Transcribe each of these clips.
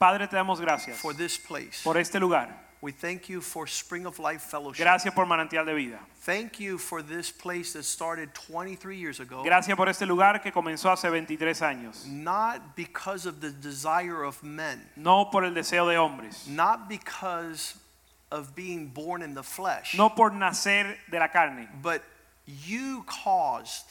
Padre, te damos gracias for this place. por este lugar. We thank you for Spring of Life Fellowship. Gracias por Manantial de Vida. Thank you for this place that started 23 years ago. Gracias por este lugar que comenzó hace 23 años. Not because of the desire of men, No por el deseo de hombres. not because of being born in the flesh, No por nacer de la carne. but you caused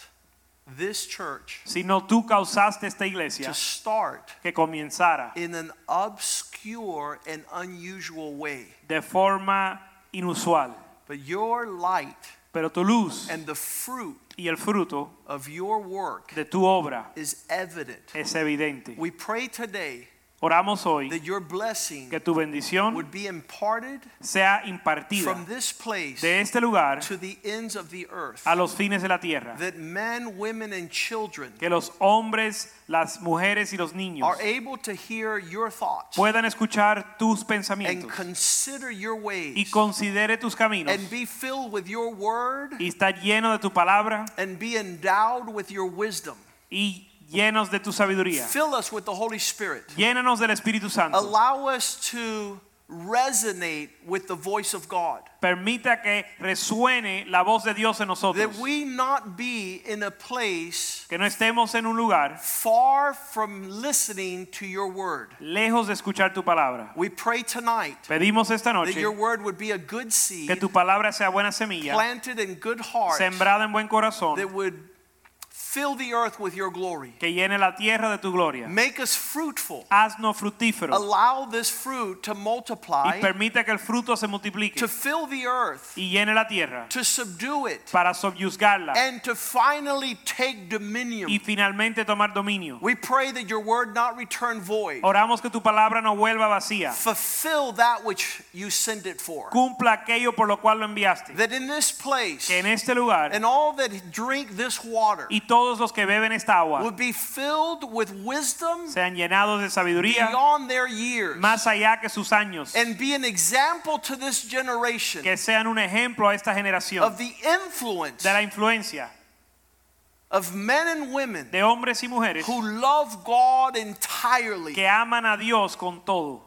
this church Sino tú causaste esta iglesia to start que comenzara in an obscure and unusual way. de forma inusual. But your light Pero tu luz and the fruit y el fruto of your work de tu obra is evident. es evidente. We pray today Oramos hoy that your blessing que tu bendición would be imparted sea impartida from this place de este lugar to the ends of the earth. a los fines de la tierra. That men, women, and children Que los hombres, las mujeres y los niños are able to hear your thoughts puedan escuchar tus and pensamientos consider your y ways considere tus caminos and be filled with your word y estar lleno de tu palabra and be endowed with your wisdom. y llenos de tu sabiduría. Fill us with the Holy Spirit. Llénanos del Espíritu Santo. Allow us to resonate with the voice of God. Permita que resuene la voz de Dios en nosotros. That we not be in a place Que no estemos en un lugar far from listening to your word. lejos de escuchar tu palabra. We pray tonight Pedimos esta that your word would be a good que seed tu palabra sea buena semilla, planted in good heart sembrada en buen corazón, that would fill the earth with your glory. que llene la tierra de tu gloria. Make us fruitful. Haznos fructíferos Allow this fruit to multiply. y permita que el fruto se multiplique to fill the earth, y llene la tierra to subdue it, para sobyuzgarla and to finally take dominion. y finalmente tomar dominio. We pray that your word not return void. Oramos que tu palabra no vuelva vacía. Fulfill that which you sent it for. Cumpla aquello por lo cual lo enviaste. That in this place, Que en este lugar and all that drink this water y todos los que beben esta agua would be filled with wisdom sean llenados de sabiduría beyond their years. más allá que sus años. and be an example to this generation Que sean un ejemplo a esta generación of the influence de la influencia of men and women de hombres y mujeres who love God entirely que aman a Dios con todo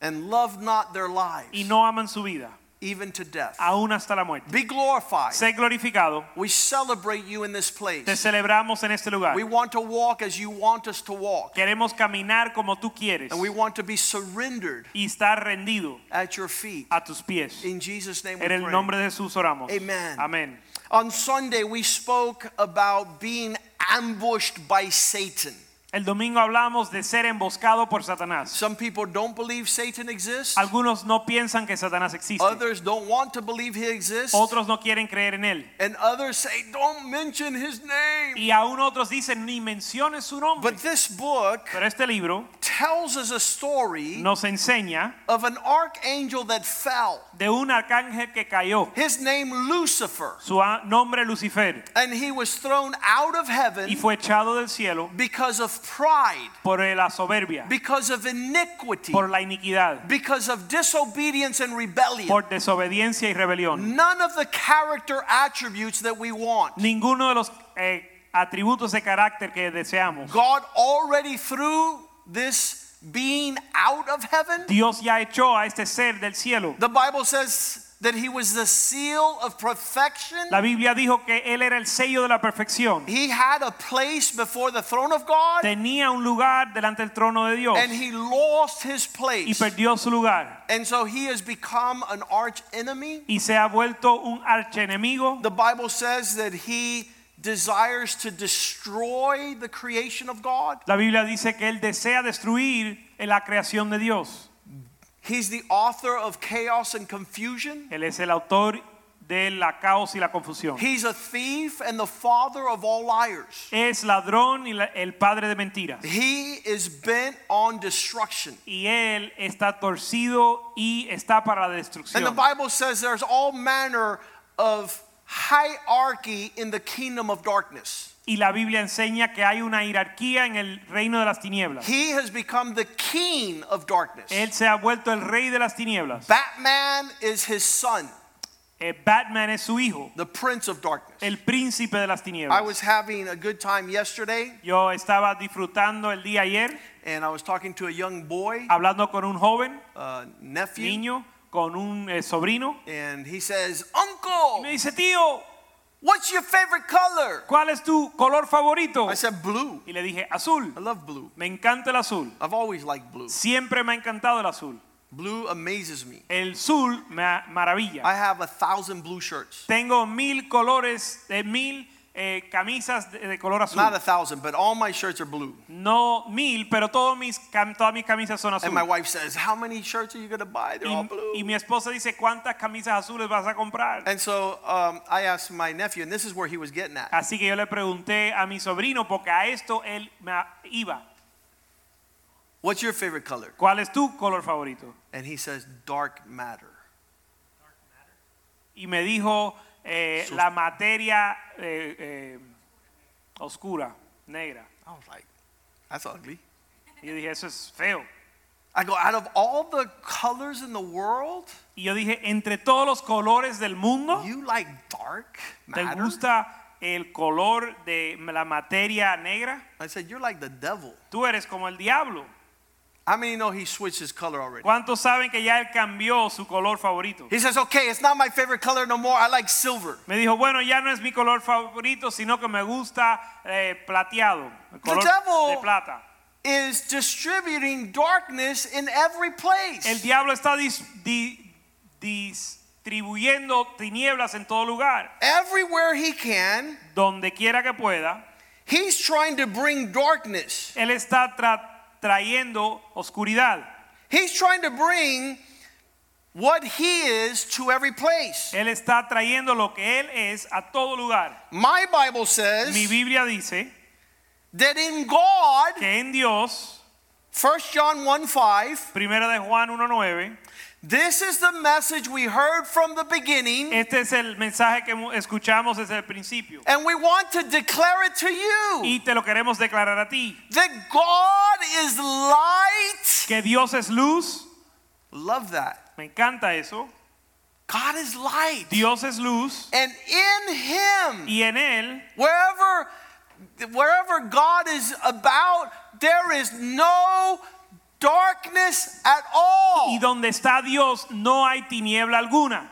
and love not their lives. y no aman su vida, even to death. aún hasta la muerte. Be glorified. Sé glorificado. We celebrate you in this Te place. celebramos en este lugar. We want to walk as you want us to walk. Queremos caminar como tú quieres And we want to be surrendered y estar rendido at your feet. a tus pies. In Jesus' name we En el pray. nombre de Jesús oramos. Amen. Amén. On Sunday, we spoke about being ambushed by Satan. El domingo hablamos de ser emboscado por Satanás. Some people don't believe Satan exists. Algunos no piensan que Satanás existe. Others don't want to believe he exists. Otros no quieren creer en él. And others say, don't mention his name. Y aún otros dicen ni menciones su nombre. But this book Pero este libro tells us a story nos enseña of an archangel that fell. de un arcángel que cayó. His name Lucifer. Su nombre Lucifer. And he was thrown out of Y heaven fue echado del cielo because of pride, por la soberbia, because of iniquity, por la iniquidad, because of disobedience and rebellion. por desobediencia y rebelión. None of the character attributes that we want. Ninguno de los eh, atributos de carácter que deseamos. God already threw this being out of heaven. Dios ya echó a este ser del cielo. The Bible says that he was the seal of perfection. La Biblia dijo que él era el sello de la perfección. He had a place before the throne of God Tenía un lugar delante del trono de Dios and he lost his place. y perdió su lugar And so he has become an arch enemy. y se ha vuelto un archenemigo. The Bible says that he desires to destroy the creation of God. La Biblia dice que él desea destruir la creación de Dios. He's the author of chaos and confusion. Él es el autor de la caos y la confusión. He's a thief and the father of all liars. Es ladrón y la- el padre de mentiras. He is bent on destruction. Y él está torcido y está para la destrucción. And the Bible says there's all manner of hierarchy in the kingdom of darkness. Y la Biblia enseña que hay una jerarquía en el reino de las tinieblas. He has become the king of darkness. Él se ha vuelto el rey de las tinieblas. Batman is his son, Eh, Batman es su hijo, the prince of darkness. el príncipe de las I tinieblas. was having a good time yesterday Yo estaba disfrutando el día ayer, and I was talking to a young boy, hablando con un joven, a nephew, niño, con un eh, sobrino. and he says, Y Uncle, me dice, tío, what's your favorite color? ¿cuál es tu color favorito? I said, Blue. Y le dije, azul. I love blue. Me encanta el azul. I've always liked blue. Siempre me ha encantado el azul. Blue amazes me. El azul me maravilla. I have a thousand blue shirts. Tengo mil colores, de mil eh, camisas de, de color azul. Not a thousand, but all my shirts are blue. No mil, pero todos mis, todas mis camisas son And my wife says, How many shirts are you going to buy? They're all Y, blue. y mi esposa dice, ¿cuántas camisas azules vas a comprar? And so um, I asked my nephew, and this is where he was getting at. Así que yo le pregunté a mi sobrino, porque a esto él iba. What's your favorite color? ¿Cuál es tu color favorito? And he says, Dark matter. Y me dijo eh, Sus- la materia eh, eh, oscura, negra. I was like, That's ugly. Y yo dije, eso es feo. I go, Out of all the colors in the world, Y yo dije, entre todos los colores del mundo, you like dark ¿te matter? gusta el color de la materia negra? I said, You're like the devil. Tú eres como el diablo. How many know he switched his color already? ¿Cuántos saben que ya él cambió su color favorito? He says, Okay, it's not my favorite color no more. I like silver. Me dijo, bueno, ya no es mi color favorito, sino que me gusta eh, plateado, el color devil- de plata. Is distributing darkness in every place. El diablo está dis- di- distribuyendo tinieblas en todo lugar, Everywhere he can, donde quiera que pueda. he's trying to bring darkness. Él está tra- trayendo oscuridad. He's trying to bring what he is to every place. Él está trayendo lo que él es a todo lugar. My Bible says Mi Biblia dice that in God, que en Dios, 1 John 1 5, primera de Juan 1:9, this is the message we heard from the beginning, este es el mensaje que escuchamos desde el principio. and we want to declare it to you Y te lo queremos declarar a ti, that God is light. que Dios es luz. Love that. Me encanta eso. God is light. Dios es luz And in him, y en él wherever wherever God is about, there is no darkness at all. y donde está Dios no hay tiniebla alguna.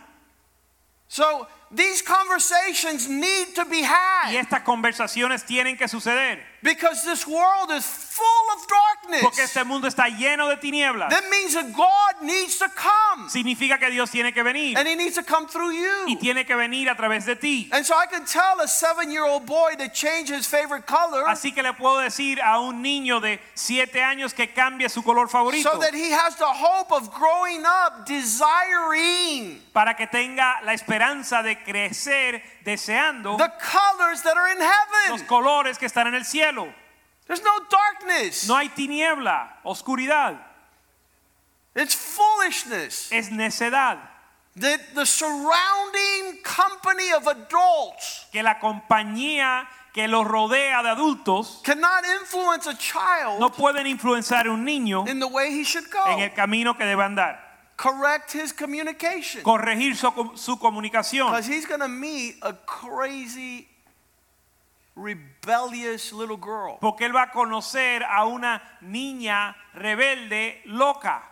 So these conversations need to be had. Y estas conversaciones tienen que suceder because this world is full of porque darkness. este mundo está lleno de tinieblas. That means that God needs to come Significa que Dios tiene que venir and he needs to come through you. y tiene que venir a través de ti. And so I can tell a seven year old boy to change his favorite color Así que le puedo decir a un niño de siete años que cambie su color favorito so that he has the hope of growing up desiring para que tenga la esperanza de crecer deseando the colors that are in heaven. los colores que están en el cielo. There's no darkness. No hay tiniebla, oscuridad, It's foolishness. es necedad. The, the surrounding company of adults Que la compañía que los rodea de adultos cannot influence a child no pueden influenciar un niño in the way he should go. en el camino que debe andar. Correct his communication. Corregir su, su comunicación. Because he's going to meet a crazy, rebellious little girl. Porque él va a conocer a una niña rebelde loca.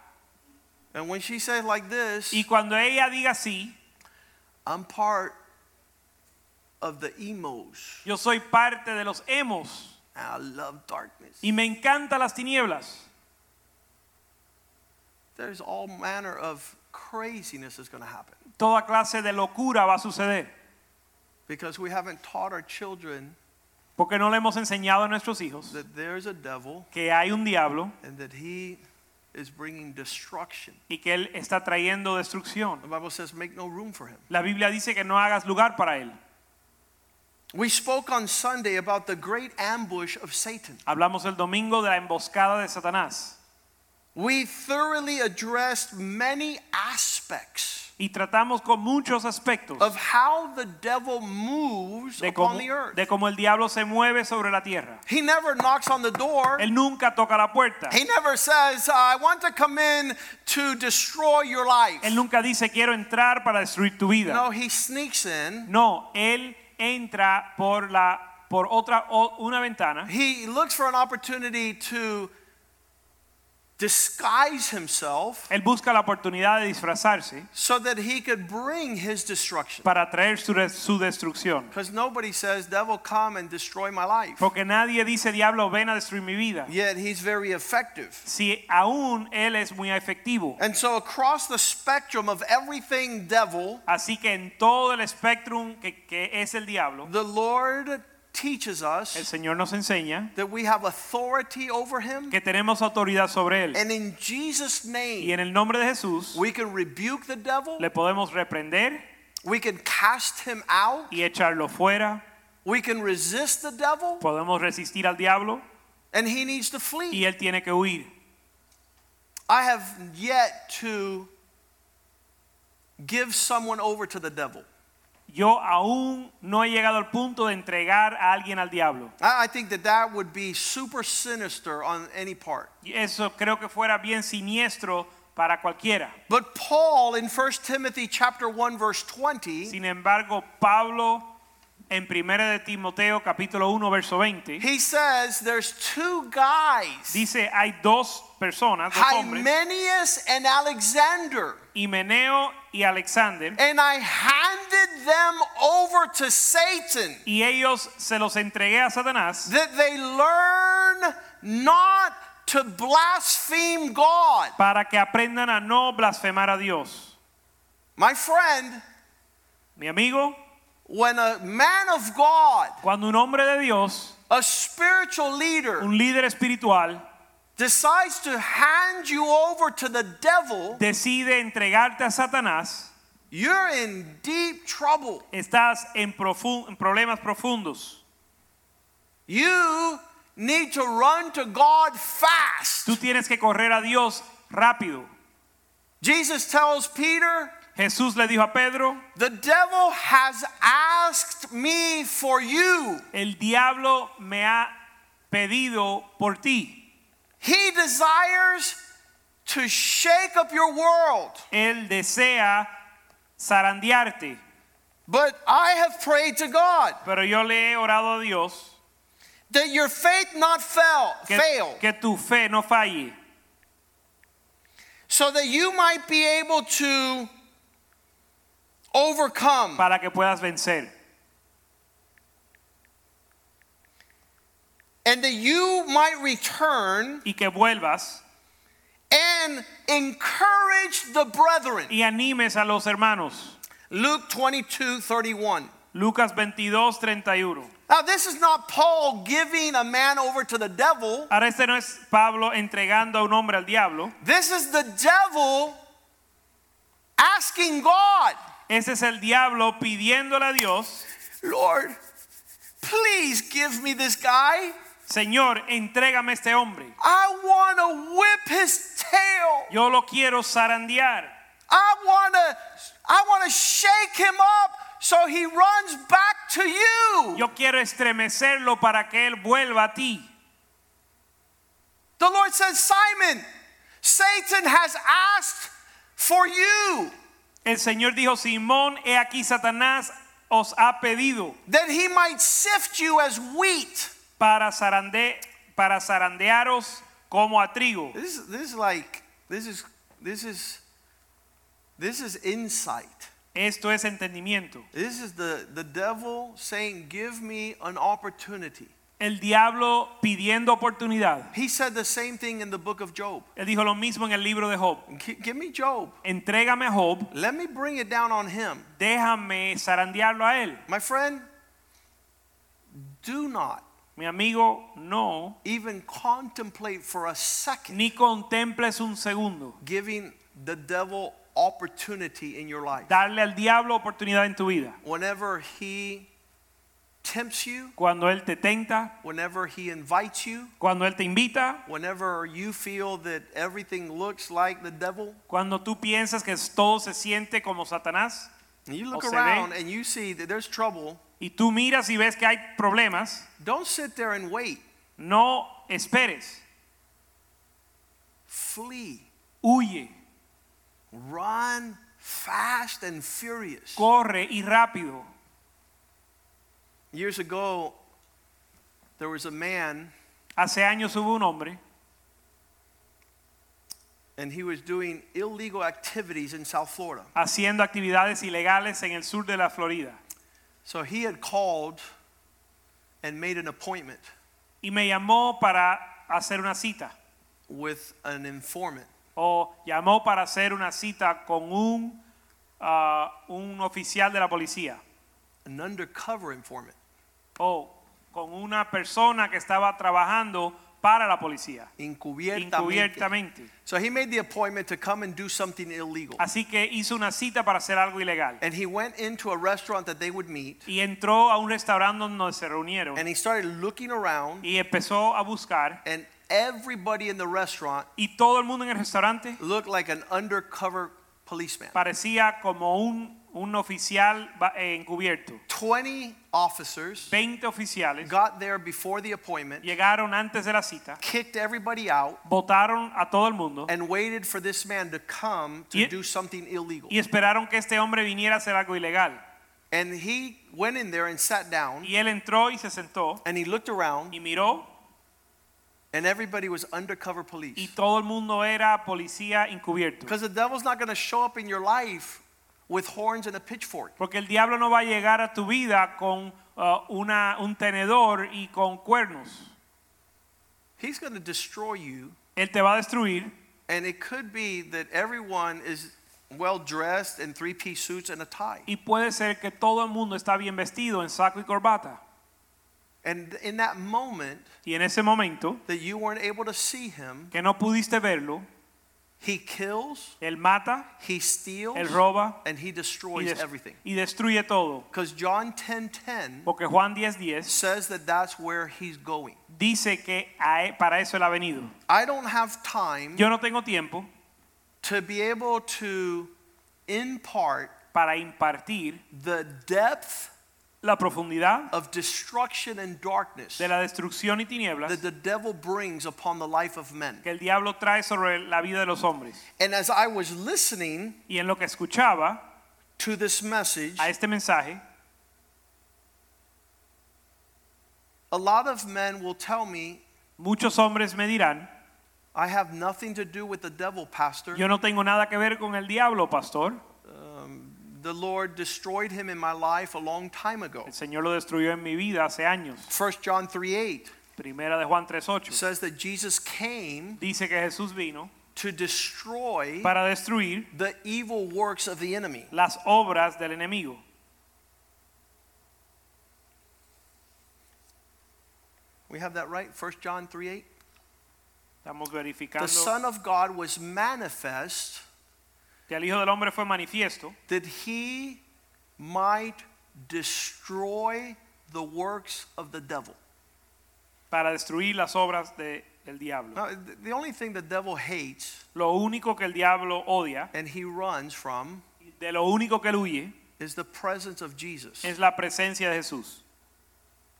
And when she says like this, Y cuando ella diga así, I'm part of the emos. yo soy parte de los emos And I love darkness. y me encantan las tinieblas. There's all manner of craziness that's going to happen. Toda clase de locura va a suceder. Because we haven't taught our children Porque no le hemos enseñado a nuestros hijos that there's a devil que hay un diablo and that he is bringing destruction. y que él está trayendo destrucción. The Bible says, make no room for him. La Biblia dice que no hagas lugar para él. We spoke on Sunday about the great ambush of Satan. Hablamos el domingo de la emboscada de Satanás We thoroughly addressed many aspects y tratamos con muchos aspectos of how the devil moves de upon cómo, the earth. de cómo el diablo se mueve sobre la tierra. He never knocks on the door. Él nunca toca la puerta. He never says, I want to come in to destroy your life. Él nunca dice quiero entrar para destruir tu vida. No, he sneaks in. No, él entra por la por otra o- una ventana. He looks for an opportunity to disguise himself Él busca la oportunidad de disfrazarse so that he could bring his destruction. para traer su, su destrucción. Because nobody says, Devil, come and destroy my life. Porque nadie dice diablo ven a destruir mi vida. Yet he's very effective. Si aún él es muy efectivo. And so, across the spectrum of everything devil, Así que en todo el espectrum que, que es el diablo, the Lord teaches us el Señor nos enseña that we have authority over him. que tenemos autoridad sobre él. And in Jesus' Y name, en el nombre de Jesús we can rebuke the devil, le podemos reprender we can cast him out, y echarlo fuera. we can resist the devil, Podemos resistir al diablo and he needs to flee. y él tiene que huir. I have yet to give someone over to the devil. Yo aún no he llegado al punto de entregar a alguien al diablo. I think that that would be super sinister on any part. Eso creo que fuera bien siniestro para cualquiera. But Paul in 1 Timothy chapter 1 verse 20, Sin embargo, Pablo en 1 de Timoteo capítulo 1 verso 20 he says there's two guys, dice hay dos personas, dos hombres, Hymenius and Alexander, Himeneo y Alexander, and I handed them over to Satan y ellos se los entregué a Satanás that they learn not to blaspheme God. para que aprendan a no blasfemar a Dios. My friend, Mi amigo, when a man of God, cuando un hombre de Dios, a spiritual leader, un líder espiritual, decides to hand you over to the devil, decide entregarte a Satanás, you're in deep trouble. estás en, profun- en problemas profundos. You need to run to God fast. Tú tienes que correr a Dios rápido. Jesus tells Peter, Jesús le dijo a Pedro, The devil has asked me for you. el diablo me ha pedido por ti. He desires to shake up your world. Él desea zarandearte. But I have prayed to God Pero yo le he orado a Dios that your faith not fail, que, fail que tu fe no falle, so that you might be able to overcome. para que puedas vencer. And that you might return Y que vuelvas and encourage the brethren. y animes a los hermanos. Luke 22 31. Lucas 22, 31. Now, this is not Paul giving a man over to the devil. Ahora este no es Pablo entregando a un hombre al diablo. This is the devil asking God, Ese es el diablo pidiéndole a Dios, Lord, please give me this guy. Señor, entrégame este hombre. I want to whip his tail. Yo lo quiero zarandear. I want to I want to shake him up so he runs back to you. Yo quiero estremecerlo para que él vuelva a ti. The Lord says, Simon, Satan has asked for you El Señor dijo, Simón, he aquí Satanás os ha pedido that he might sift you as wheat. Para, zarande, para zarandearos como a trigo. This, this is like this is this is this is insight. Esto es entendimiento. This is the, the devil saying, Give me an opportunity. El diablo pidiendo oportunidad. He said the same thing in the book of Job. Él dijo lo mismo en el libro de Job. Gi- Give me Job. Entrégame a Job, Let me bring it down on him. déjame zarandearlo a él. My friend, do not Mi amigo, no, even contemplate for a second ni contemples un segundo. giving the devil opportunity in your life. Darle al diablo oportunidad en tu vida. Whenever he tempts you, Cuando él te tenta, whenever he invites you, cuando él te invita, whenever you feel that everything looks like the devil, cuando tú piensas que todo se siente como Satanás and you look se ve. around and you see that there's trouble, y tú miras y ves que hay problemas, don't sit there and wait. no esperes, Flee. huye, Run fast and furious. corre y rápido. Years ago, there was a man Hace años hubo un hombre and he was doing illegal activities in South Florida. haciendo actividades ilegales en el sur de la Florida So he had called and made an appointment y me llamó para hacer una cita with an informant. o llamó para hacer una cita con un, ah, un oficial de la policía an undercover informant. o con una persona que estaba trabajando para la policía Encubiertamente. So he made the appointment to come and do something illegal. Así que hizo una cita para hacer algo ilegal And he went into a restaurant that they would meet y entró a un restaurante donde se reunieron and he started looking around y empezó a buscar and everybody in the restaurant y todo el mundo en el restaurante looked like an undercover policeman. parecía como un, un oficial eh, encubierto. 20 officers 20 oficiales got there before the appointment, llegaron antes de la cita, kicked everybody out, votaron a todo el mundo and waited for this man to come to Y- do something illegal. y esperaron que este hombre viniera a hacer algo ilegal. And he went in there and sat down Y él entró y se sentó and he looked around y miró and everybody was undercover police. y todo el mundo era policía encubierto. Because the devil's not going to show up in your life with horns and a pitchfork. Porque el diablo no va a llegar a tu vida con uh, una, un tenedor y con cuernos. He's going to destroy you. Él te va a destruir And it could be that everyone is well dressed in three piece suits and a tie. y puede ser que todo el mundo está bien vestido en saco y corbata. And in that moment Y en ese momento that you weren't able to see him, que no pudiste verlo, he kills, él mata, he steals, él roba and he y, destroys des- everything. y destruye todo. Because John 10:10 Porque Juan 10:10 says that that's where he's going. dice que para eso él ha venido. I don't have time Yo no tengo tiempo to be able to impart para impartir the depth la profundidad of destruction and darkness de la destrucción y tinieblas that the devil brings upon the life of men. que el diablo trae sobre la vida de los hombres. And as I was listening Y en lo que escuchaba to this message, a este mensaje, a lot of men will tell me, muchos hombres me dirán, I have nothing to do with the devil, Pastor. yo no tengo nada que ver con el diablo, pastor. The Lord destroyed him in my life a long time ago. El Señor lo destruyó en mi vida hace años. 1 John 3 8 Primera de Juan 3:8 says that Jesus came dice que Jesús vino to destroy para destruir the evil works of the enemy. las obras del enemigo. We have that right? 1 John 3 8. Estamos The Son of God was manifest que el Hijo del Hombre fue manifiesto that he might destroy the works of the devil. para destruir las obras de- del diablo. Now, th- the only thing the devil hates Lo único que el diablo odia, and he runs from de lo único que él huye, is the presence of Jesus. es la presencia de Jesús.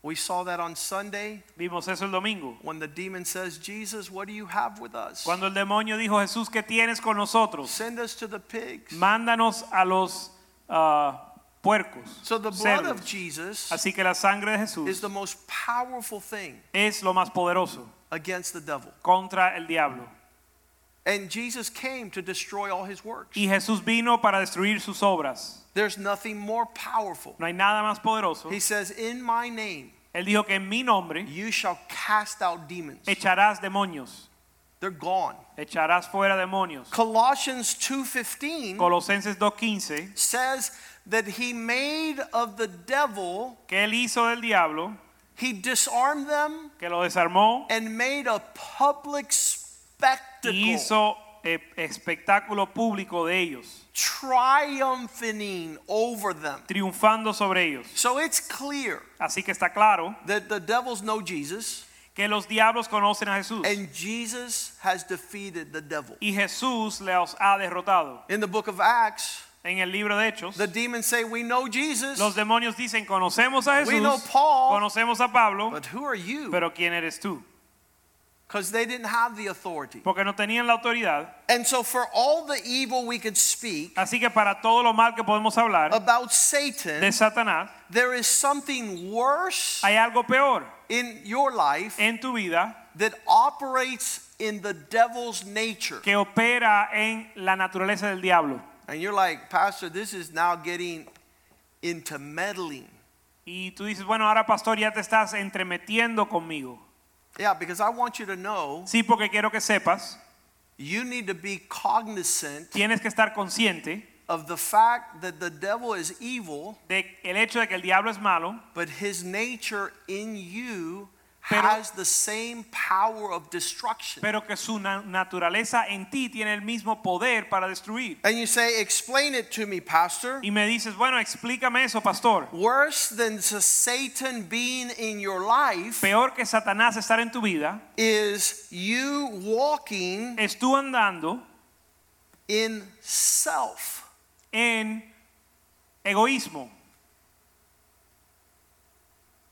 We saw that on Sunday Vimos eso el domingo. when the demon says, Jesus, what do you have with us? Cuando el demonio dijo, Jesús, ¿qué tienes con nosotros? Send us to the pigs. Mándanos a los ah, puercos. So the blood cerdos. of Jesus Así que la sangre de Jesús is the most powerful thing es lo más poderoso against the devil. contra el diablo. And Jesus came to destroy all his works. Y Jesús vino para destruir sus obras. There's nothing more powerful. No hay nada más poderoso. He says, In my name, Él dijo que en mi nombre you shall cast out demons. echarás demonios. They're gone. Echarás fuera demonios. Colossians 2:15 Colosenses 2.15 says that he made of the devil que él hizo del diablo He disarmed them que lo desarmó and made a public spectacle, hizo espectáculo público de ellos, triumphing over them. triunfando sobre ellos. So it's clear Así que está claro that the devils know Jesus, que los diablos conocen a Jesús and Jesus has defeated the devil. y Jesús los ha derrotado. In the book of Acts, En el libro de Hechos, the demons say, We know Jesus, los demonios dicen, conocemos a We know Jesús, Paul, conocemos a Pablo, but who are you? pero ¿quién eres tú? Because they didn't have the authority. Porque no tenían la autoridad. And so, for all the evil we could speak Así que para todo lo mal que podemos hablar about Satan, de Satan, Satanás, there is something worse hay algo peor in your life en tu vida that operates in the devil's nature. que opera en la naturaleza del diablo. And you're like, Pastor, this is now getting into meddling. Y tú dices, bueno, ahora pastor ya te estás entremetiendo conmigo. Yeah, because I want you to know Sí, porque quiero que sepas, you need to be cognizant tienes que estar consciente of the fact that the devil is evil, de el hecho de que el diablo es malo, but his nature in you Pero- has the same power of destruction. pero que su na- naturaleza en ti tiene el mismo poder para destruir. And you say, Explain it to me, Pastor. Y me dices, bueno, explícame eso, pastor. Worse than Satan being in your life Peor que Satanás estar en tu vida is you walking es tú andando in self. en egoísmo.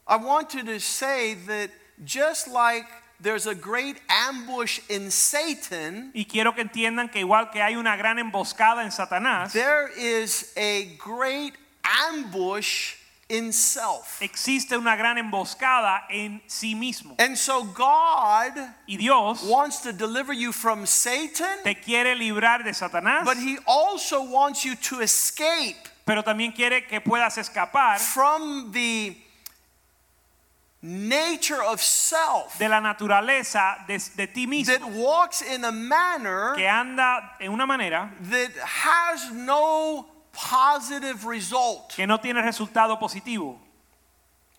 I want you to say that just like there's a great ambush in Satan, Y quiero que entiendan que igual que hay una gran emboscada en Satanás, there is a great ambush in self. existe una gran emboscada en sí mismo. And so God Y Dios wants to deliver you from Satan, te quiere librar de Satanás, but He also wants you to escape pero también quiere que puedas escapar from the nature of self de la naturaleza de, de ti that walks in a manner que anda en una manera that has no positive result. que no tiene resultado positivo.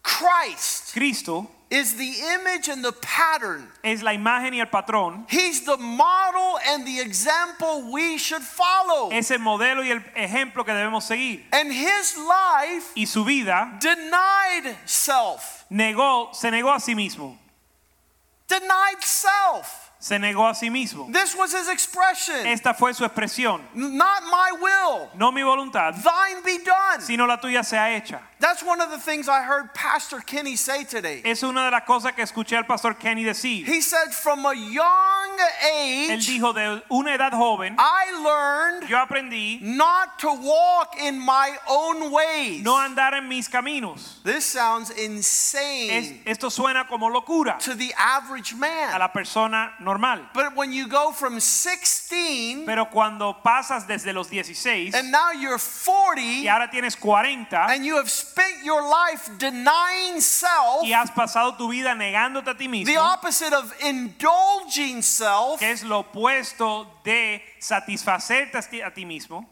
Christ Cristo is the image and the pattern. es la imagen y el patrón, He's the model and the example we should follow. es el modelo y el ejemplo que debemos seguir. And his life Y su vida denied self. Negó, se negó a sí mismo. Denied self. Se negó a sí mismo. This was his expression. Esta fue su expresión. Not my will, No mi voluntad, thine be done. sino la tuya sea hecha. That's one of the things I heard Pastor Kenny say today. Es una de las cosas que escuché al pastor Kenny decir. He said, From a young Él age, dijo de una edad joven, I learned yo aprendí not to walk in my own ways. no andar en mis caminos. This sounds Es- insane esto suena como locura to the average man. a la persona normal. But when you go from 16 Pero cuando pasas desde los 16 and now you're 40 y ahora tienes 40 and you have spent your life denying self, y has pasado tu vida negándote a ti the opposite of indulging self, que es lo opuesto de satisfacerte a ti mismo,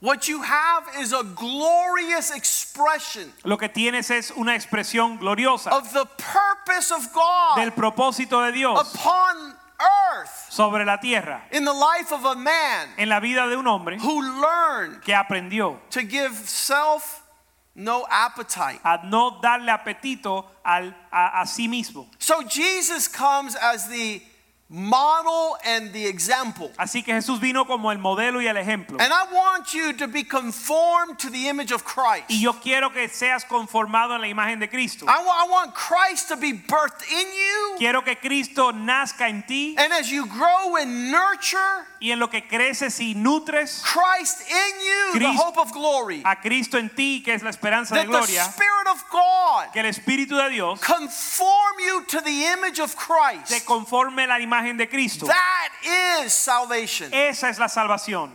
what you have is a glorious expression lo que tienes es una expresión gloriosa of the purpose of God del propósito de Dios upon earth sobre la tierra in the life of a man en la vida de un hombre who learned que aprendió to give self no appetite. a no darle apetito al- a, a sí mismo. So Jesus comes as the model and the example. Así que Jesús vino como el modelo y el ejemplo. And I want you to be conformed to the image of Christ. Y yo quiero que seas conformado en la imagen de Cristo. I I want Christ to be birthed in you. Quiero que Cristo nazca en ti And as you grow and nurture y en lo que creces y nutres Christ in you, the hope of glory, a Cristo en ti, que es la esperanza de that the Spirit of God que el Espíritu de Dios conform you to the image of Christ. te conforme la imagen de Cristo. That is salvation. Esa es la salvación.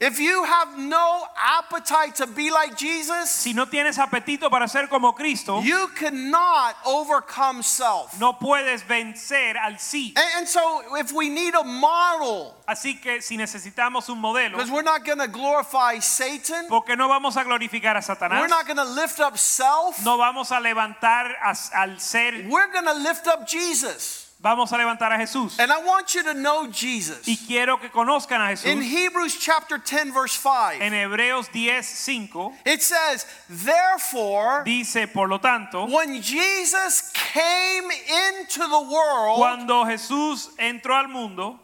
If you have no appetite to be like Jesus, Si no tienes apetito para ser como Cristo, you cannot overcome self. no puedes vencer al sí. And, and so, if we need a model, Así que si necesitamos un modelo, because we're not going to glorify Satan, porque no vamos a glorificar a Satanás. we're not going to lift up self, no vamos a levantar a- al ser, we're going to lift up Jesus. Vamos a levantar a Jesús. And I want you to know Jesus. Y quiero que conozcan a In Jesús. Hebrews chapter 10, verse 5, En Hebreos 10, 5 it says, Therefore, dice, por lo tanto, when Jesus came into the world, cuando Jesús entró al mundo,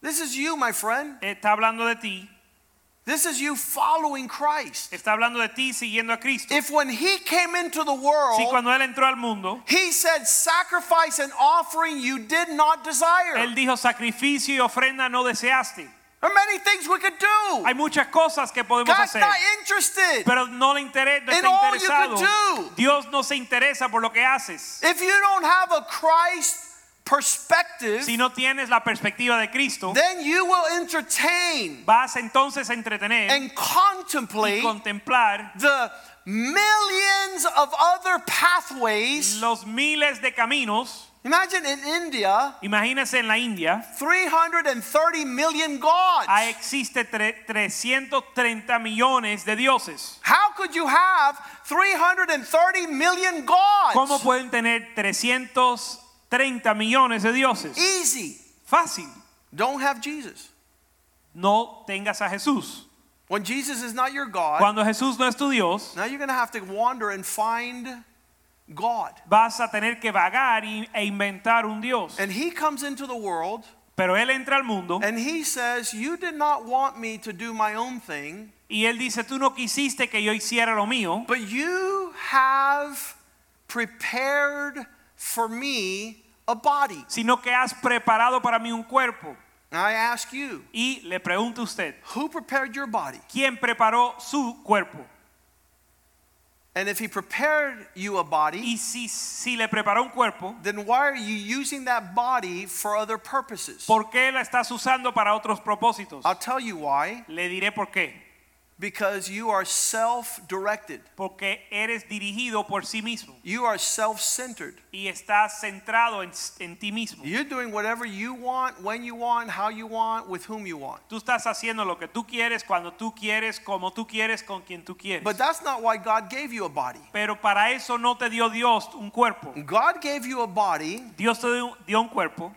this is you, my friend. está hablando de ti, This is you following Christ. está hablando de ti siguiendo a Cristo. If when he came into the world, Si cuando Él entró al mundo, he said, Sacrifice and offering you did not desire. Él dijo, sacrificio y ofrenda no deseaste. There are many things we could do. Hay muchas cosas que podemos God's hacer, not interested. pero no le interesa, no In está all you interesado. could do. Dios no se interesa por lo que haces. If you don't have a Christ perspective, Si no tienes la perspectiva de Cristo, then you will entertain vas entonces a entretener and y contemplate contemplar the millions of other pathways. los miles de caminos. Imagine in India, Imagínese en la India, 330 million gods. existe tre- 330 millones de dioses. How could you have 330 million gods? ¿Cómo pueden tener 330 millones de dioses? Easy. Fácil. Don't have Jesus. No tengas a Jesús. When Jesus is not your God, Cuando Jesús no es tu Dios, now you're going to have to wander and find God. vas a tener que vagar y- e inventar un Dios. And he comes into the world Pero Él entra al mundo and he says, You did not want me to do my own thing, y Él dice, tú no quisiste que yo hiciera lo mío, but you have prepared for me a body. sino que has preparado para mí un cuerpo. I ask you, Y le pregunto a usted, who prepared your body? ¿quién preparó su cuerpo? And if he prepared you a body, Y si, si le preparó un cuerpo, then why are you using that body for other purposes? ¿por qué la estás usando para otros propósitos? I'll tell you why. Le diré por qué. Because you are self directed, Porque eres dirigido por sí mismo you are self centered. y estás centrado en, en ti mismo. You're doing whatever you want, when you want, how you want, with whom you want. Tú estás haciendo lo que tú quieres, cuando tú quieres, como tú quieres, con quien tú quieres. But that's not why God gave you a body. Pero para eso no te dio Dios un cuerpo. God gave you a body Dios te dio un cuerpo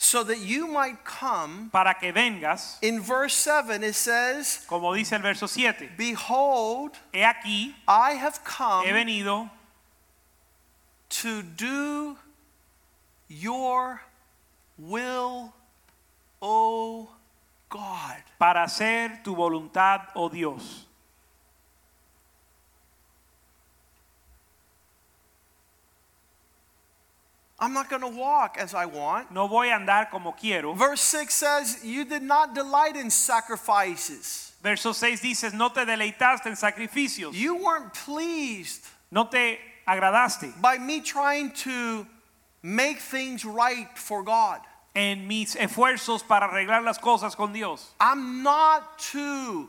so that you might come. para que vengas, In verse 7, it says, como dice el verso 7. Behold, He aquí, I have come he venido to do your will, O God. para hacer tu voluntad, oh Dios. I'm not going to walk as I want. No voy a andar como quiero. Verse 6 says, You did not delight in sacrifices. Verso 6 dice, no te deleitaste en sacrificios, You weren't pleased no te agradaste by me trying to make things right for God. en mis esfuerzos para arreglar las cosas con Dios. I'm not to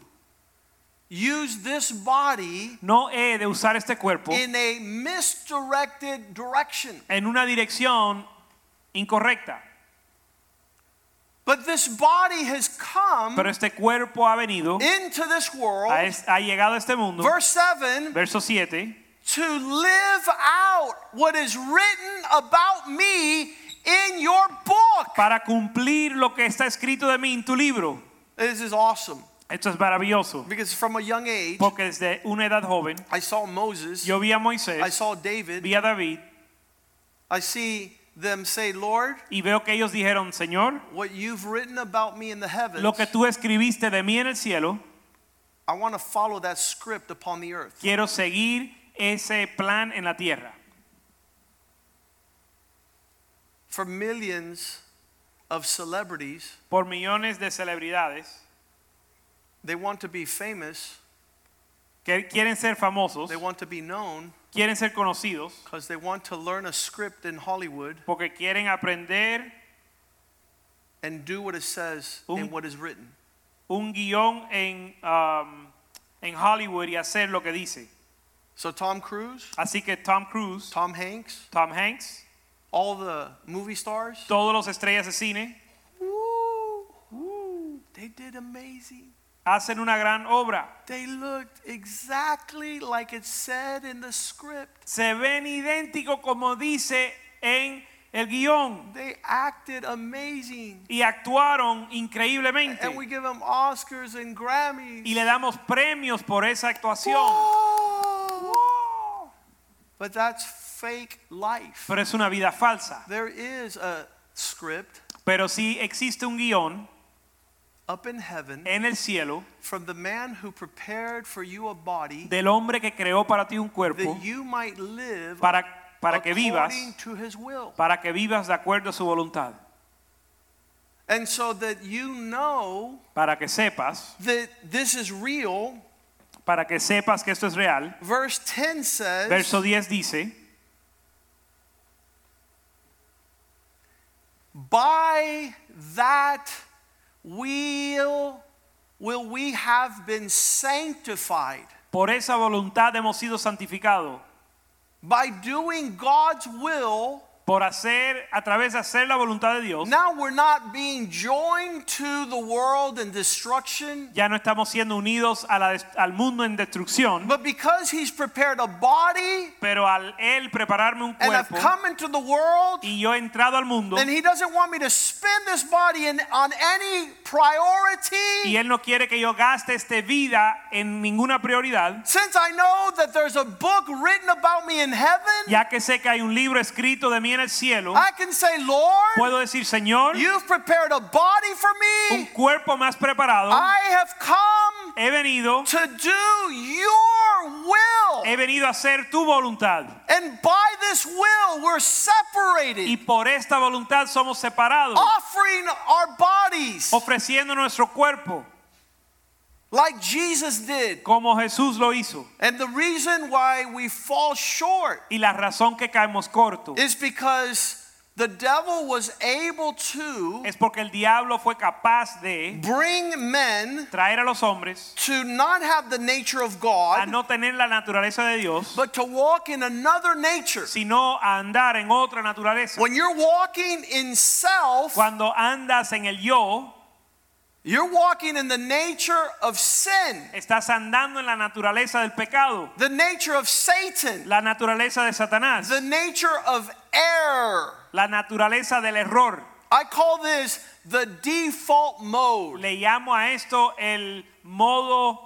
use this body No he de usar este cuerpo in a misdirected direction. en una dirección incorrecta. But this body has come Pero este cuerpo ha venido, into this world, ha, es- ha llegado a este mundo, verse 7, verso 7, to live out what is written about me in your book. para cumplir lo que está escrito de mí en tu libro. This is awesome Esto es maravilloso, because from a young age, porque desde una edad joven I saw Moses, yo vi a I Moisés, saw David, vi a David I see them say, Lord, y veo que ellos dijeron, Señor, what you've written about me in the heavens, lo que tú escribiste de mí en el cielo, I want to follow that script upon the earth. quiero seguir ese plan en la tierra. For millions of celebrities, Por millones de celebridades they want to be famous, quieren ser famosos, they want to be known quieren ser conocidos, because they want to learn a script in Hollywood porque quieren aprender and do what it says in Un- what is written. un guión en, um, en Hollywood y hacer lo que dice. So Tom Cruise, Así que Tom Cruise, Tom Hanks, Tom Hanks, all the movie stars, todos los estrellas de cine. Woo, woo, they did amazing. Hacen una gran obra. They looked exactly like it said in the script. Se ven idénticos como dice en el guion They acted amazing. y actuaron increíblemente. And we give them Oscars and Grammys. Y le damos premios por esa actuación. Whoa. But that's fake life. Pero es una vida falsa. There is a script Pero sí existe un guion up in heaven en el cielo from the man who prepared for you a body del hombre que creó para ti un cuerpo that you might live para, para que vivas, to his will. para que vivas de acuerdo a su voluntad. And so that you know Para que sepas, that this is real, para que sepas que esto es real. verse 10 says, Verso 10 dice, by that will will we have been sanctified por esa voluntad hemos sido santificados. by doing God's will Por hacer, a través de hacer la voluntad de Dios, now we're not being joined to the world in destruction ya no estamos siendo unidos a la al mundo en destrucción, but because he's prepared a body pero al Él prepararme un and have cuerpo come into the world y yo he entrado al mundo then he doesn't want me to spend this body in, on any y priority Él no quiere que yo gaste esta vida en ninguna prioridad, since I know that there's a book written about me in heaven ya que sé que hay un libro escrito de mí en el cielo, I can say Lord puedo decir, Señor, You've prepared a body for me. un cuerpo más preparado, I have come he venido, to do your will. he venido a hacer tu voluntad. And by this will, we're Y separated, por esta voluntad somos separados, offering our bodies ofreciendo nuestro cuerpo like Jesus did. como Jesús lo hizo. And the reason why we fall short Y la razón que caemos corto is because the devil was able to es porque el diablo fue capaz de bring men traer a los hombres to not have the nature of a God, no tener la naturaleza de Dios, but to walk in another nature. sino a andar en otra naturaleza. When you're walking in self, Cuando andas en el yo, You're walking in the nature of sin, estás andando en la naturaleza del pecado, the nature of Satan, la naturaleza de Satanás, the nature of error. la naturaleza del error. I call this the default mode Le llamo a esto el modo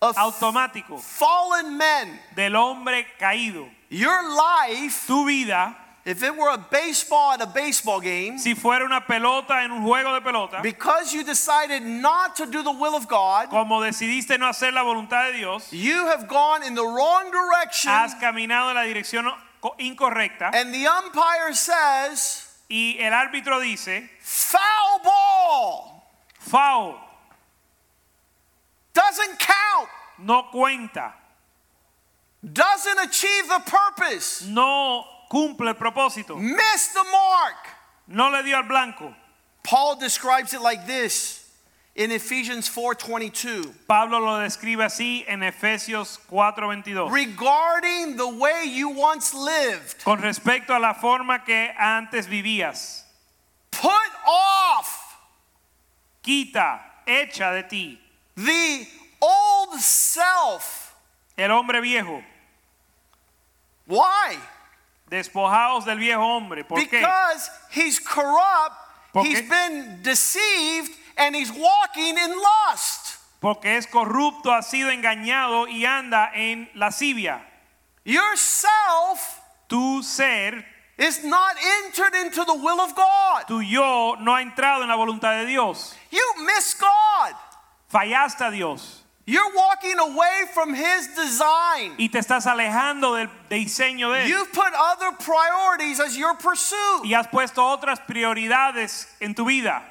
of automático fallen men. del hombre caído. Your life, Tu vida, if it were a baseball at a baseball game, si fuera una pelota en un juego de pelota, because you decided not to do the will of God, como decidiste no hacer la voluntad de Dios, you have gone in the wrong direction, has caminado en la dirección incorrecta and the umpire says, y el árbitro dice, foul ball, foul, doesn't count, no cuenta, doesn't achieve the purpose. no cumple el propósito, missed the mark. no le dio al blanco. Paul describes it like this in Ephesians 4:22. Pablo lo describe así en Efesios 4:22. Regarding the way you once lived, Con respecto a la forma que antes vivías, put off quita, echa de ti the old self. el hombre viejo. Why? Despojaos del viejo hombre. ¿Por qué? Because he's corrupt, ¿Por he's been deceived, and he's walking in lust. Porque es corrupto, ha sido engañado y anda en lascivia. Yourself Tu ser, is not entered into the will of God. tu yo, no ha entrado en la voluntad de Dios. You miss God. Fallaste a Dios You're walking away from His design. y te estás alejando del diseño de Él. You've put other priorities as your pursuit. Y has puesto otras prioridades en tu vida.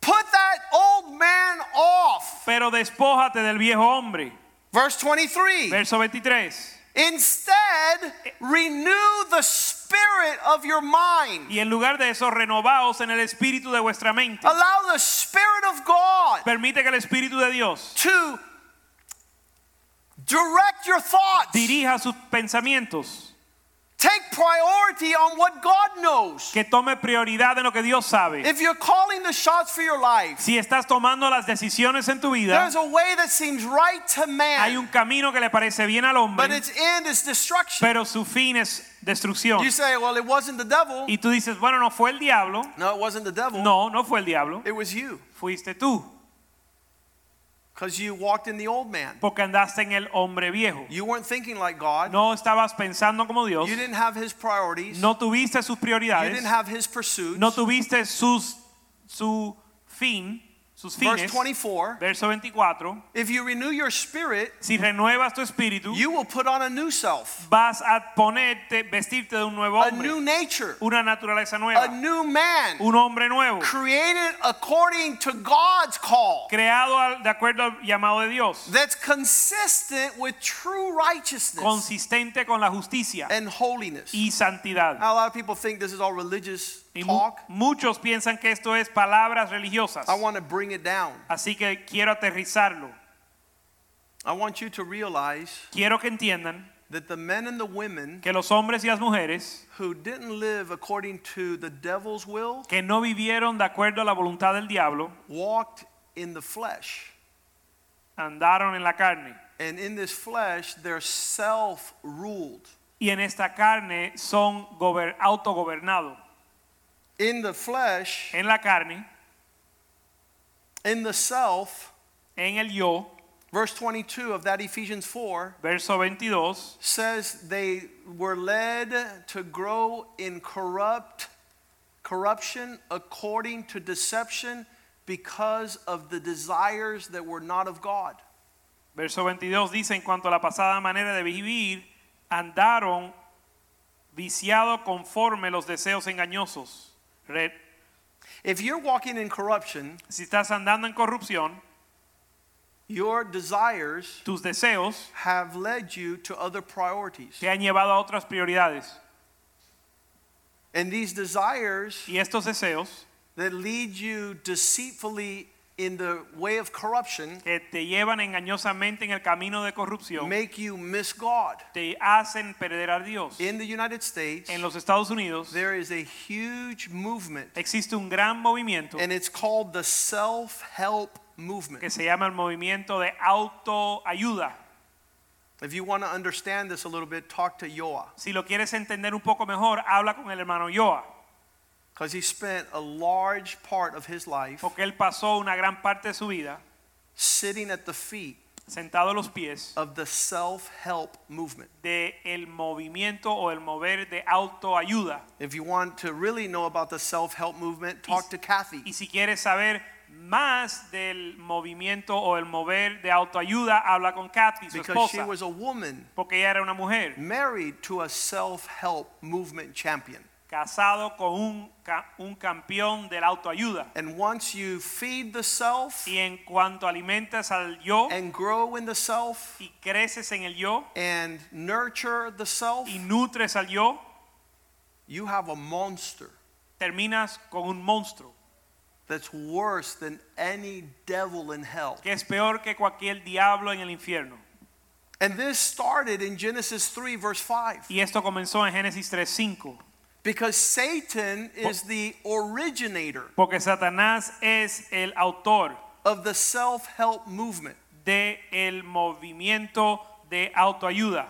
Put that old man off. Pero despójate del viejo hombre. Verse 23. Verso 23. Instead, renew the spirit spirit of your mind. Y en lugar de eso, renovaos en el espíritu de vuestra mente. Allow the Spirit of God Permite que el espíritu de Dios to direct your thoughts. dirija sus pensamientos, Take priority on what God knows. que tome prioridad en lo que Dios sabe. If you're calling the shots for your life, Si estás tomando las decisiones en tu vida, there's a way that seems right to hay man, un camino que le parece bien al but its end is destruction. pero su fin es destrucción. You say, well, it wasn't the devil. Y tú dices, bueno, no fue el diablo. No, it wasn't the devil. No, no fue el diablo. It was you. Fuiste tú, Because you walked in the old man. porque andaste en el hombre viejo. You weren't thinking like God. No estabas pensando como Dios. You didn't have his priorities. No tuviste sus You didn't have his pursuits. No tuviste sus, su fin, sus Verse 24 Verso 24. If you renew your spirit, Si renuevas tu espíritu, you will put on a new self, vas a ponerte, vestirte de un nuevo hombre. a new nature, una naturaleza nueva. a new man, un hombre nuevo, created according to God's call creado de acuerdo al llamado de Dios, that's consistent with true righteousness consistente con la justicia and holiness. y santidad. Now, a lot of people think this is all religious Y mu- muchos piensan que esto es palabras religiosas. I want to bring it down. Así que quiero aterrizarlo. I want you to realize Quiero que entiendan that the men and the women que los hombres y las mujeres who didn't live according to the devil's will que no vivieron de acuerdo a la voluntad del diablo walked in the flesh. andaron en la carne. And in this flesh, they're self ruled. Y en esta carne son gober- autogobernados. In the flesh, En la carne, in the self, en el yo, verse 22 of that Ephesians 4 verso 22, says they were led to grow in corrupt corruption according to deception because of the desires that were not of God. verso 22 dice, en cuanto a la pasada manera de vivir, andaron viciados conforme los deseos engañosos. Re- If you're walking in corruption, si estás andando en corrupción, your desires tus deseos have led you to other priorities. te han llevado a otras prioridades. And these desires Y estos deseos that lead you deceitfully in the way of corruption que te llevan engañosamente en el camino de corrupción make you miss God. te hacen perder a Dios. In the United States, En los Estados Unidos there is a huge movement, existe un gran movimiento and it's called the self help movement. que se llama el movimiento de autoayuda. If you want to understand this a little bit, talk to Yoa, Si lo quieres entender un poco mejor, habla con el hermano Yoa, because he spent a large part of his life porque él pasó una gran parte de su vida sitting at the feet sentado a los pies of the self help movement. de el movimiento o el mover de autoayuda. If you want to really know about the self help movement, talk to Kathy. Y si quieres saber más del movimiento o el mover de autoayuda, habla con Kathy, su Because she esposa, was a woman porque ella era una mujer married to a self help movement champion. Casado con un, un campeón de la autoayuda. And once you feed the self Y en cuanto alimentas al yo and grow in the self y creces en el yo and nurture the self, y nutres al yo, you have a monster terminas con un monstruo that's worse than any devil in hell. que es peor que cualquier diablo en el infierno. And this started in Genesis 3, verse 5. Y esto comenzó en Génesis 3:5, Because Satan is the originator porque Satanás es el autor of the self help movement. de el movimiento de autoayuda.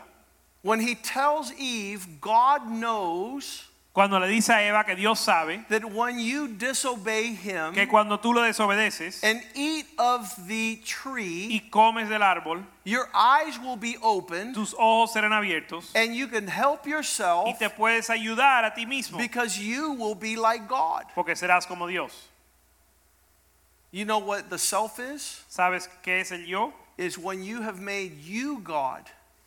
When he tells Eve, God knows Cuando le dice a Eva que Dios sabe that when you disobey him que cuando tú lo desobedeces and eat of the tree, y comes del árbol, your eyes will be opened tus ojos serán abiertos and you can help yourself y te puedes ayudar a ti mismo because you will be like God. porque serás como Dios. You know what the self is? ¿Sabes qué es el yo? Is when you have made you God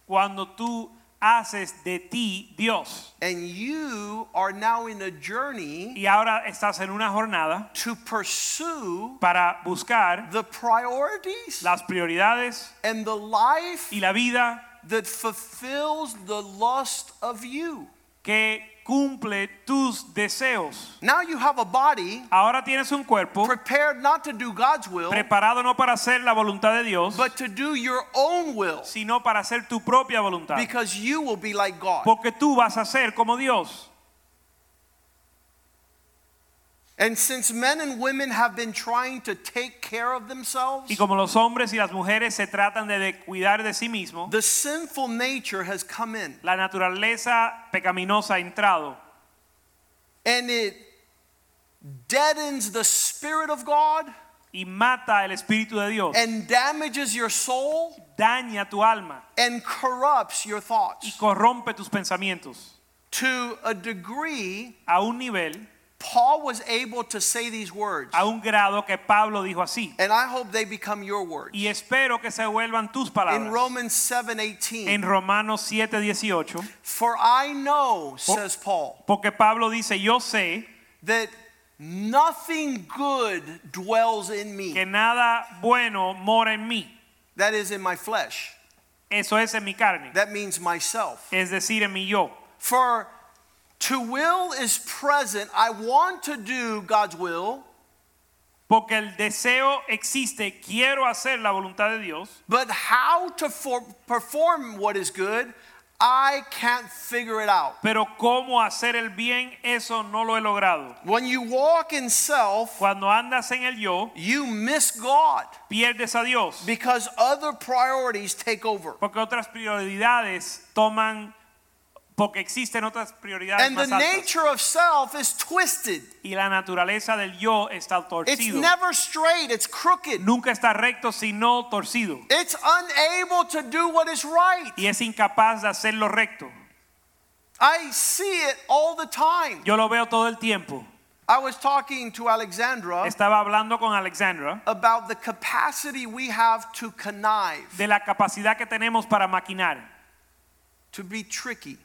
Cuando tú haces de ti Dios and you are now in a journey y ahora estás en una jornada to pursue para buscar the priorities las prioridades and the life y la vida that fulfills the lust of you. que cumple tus deseos. Now you have a body Ahora tienes un cuerpo prepared not to do God's will, preparado no para hacer la voluntad de Dios, but to do your own will, sino para hacer tu propia voluntad. because you will be like God. Porque tú vas a ser como Dios. And since men and women have been trying to take care of themselves, Y como los hombres y las mujeres se tratan de, de cuidar de sí mismos, the sinful nature has come in la naturaleza pecaminosa ha entrado and it deadens the Spirit of God y mata el Espíritu de Dios, and damages your soul daña tu alma and corrupts your thoughts. y corrompe tus pensamientos. To a degree, A un nivel, Paul was able to say these words, a un grado que Pablo dijo así. and I hope they become your words. Y espero que se vuelvan tus palabras. In. Romans 7:18, En Romanos 7:18, for I know, says Paul, porque Pablo dice, yo sé that nothing good dwells in me. que nada bueno mora en mí. That is in my flesh. Eso es en mi carne, That means myself. es decir, en mi yo. For to will is present. I want to do God's will, Porque el deseo existe, quiero hacer la voluntad de Dios, but how to for- perform what is good, I can't figure it out. pero cómo hacer el bien, eso no lo he logrado. When you walk in self, Cuando andas en el yo, you miss God pierdes a Dios, because other priorities take over. porque otras prioridades toman, porque existen otras prioridades And the más altas. nature of self is twisted. Y la naturaleza del yo está It's torcido. never straight, it's crooked. Nunca está recto, sino torcido. It's unable to do what is right. Y es incapaz de hacer lo recto. I see it all the time. Yo lo veo todo el tiempo. I was talking to Alexandra Estaba hablando con Alexandra about the capacity we have to connive, de la capacidad que tenemos para maquinar, to be tricky,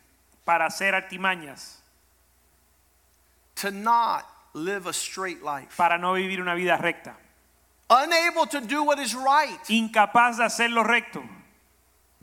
para hacer artimañas, to not live a straight life, para no vivir una vida recta. unable to do what is right, Incapaz de hacer lo recto.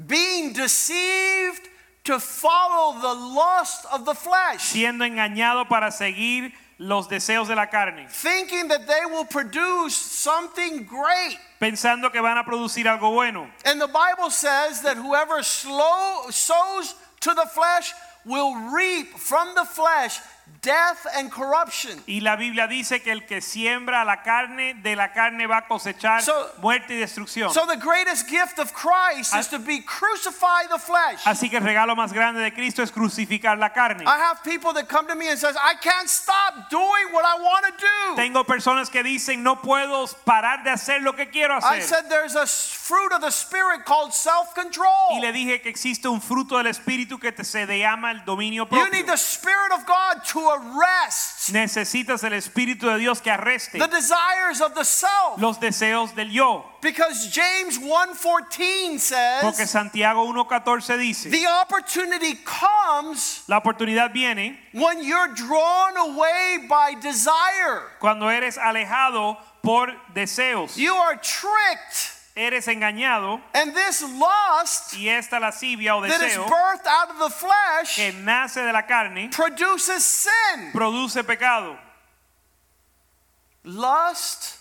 being deceived to follow the lust of the flesh, Siendo engañado para seguir los deseos de la carne. thinking that they will produce something great. Pensando que van a producir algo bueno. And the Bible says that whoever slow, sows to the flesh will reap from the flesh death and corruption. Y la Biblia dice que el que siembra la carne, de la carne va a cosechar So- muerte y destrucción. So the greatest gift of Christ is ah. to be crucify the flesh. Así que el regalo más grande de Cristo es crucificar la carne. I have people that come to me and says, "I can't stop doing what I want to do." Tengo personas que dicen no puedo parar de hacer lo que quiero hacer." I said there's a fruit of the spirit called self-control. Y le dije que existe un fruto del espíritu que te se llama el dominio propio. You need the spirit of God to arrest Necesitas el espíritu de Dios que arreste the desires of the self. los deseos del yo. Because James 1:14 Porque says, Santiago 1:14 dice, the opportunity comes la oportunidad viene when you're drawn away by desire. cuando eres alejado por deseos. You are tricked Eres engañado And this lust y esta lascivia o that is birthed out of the flesh que nace de la carne produces sin. produce pecado. Lust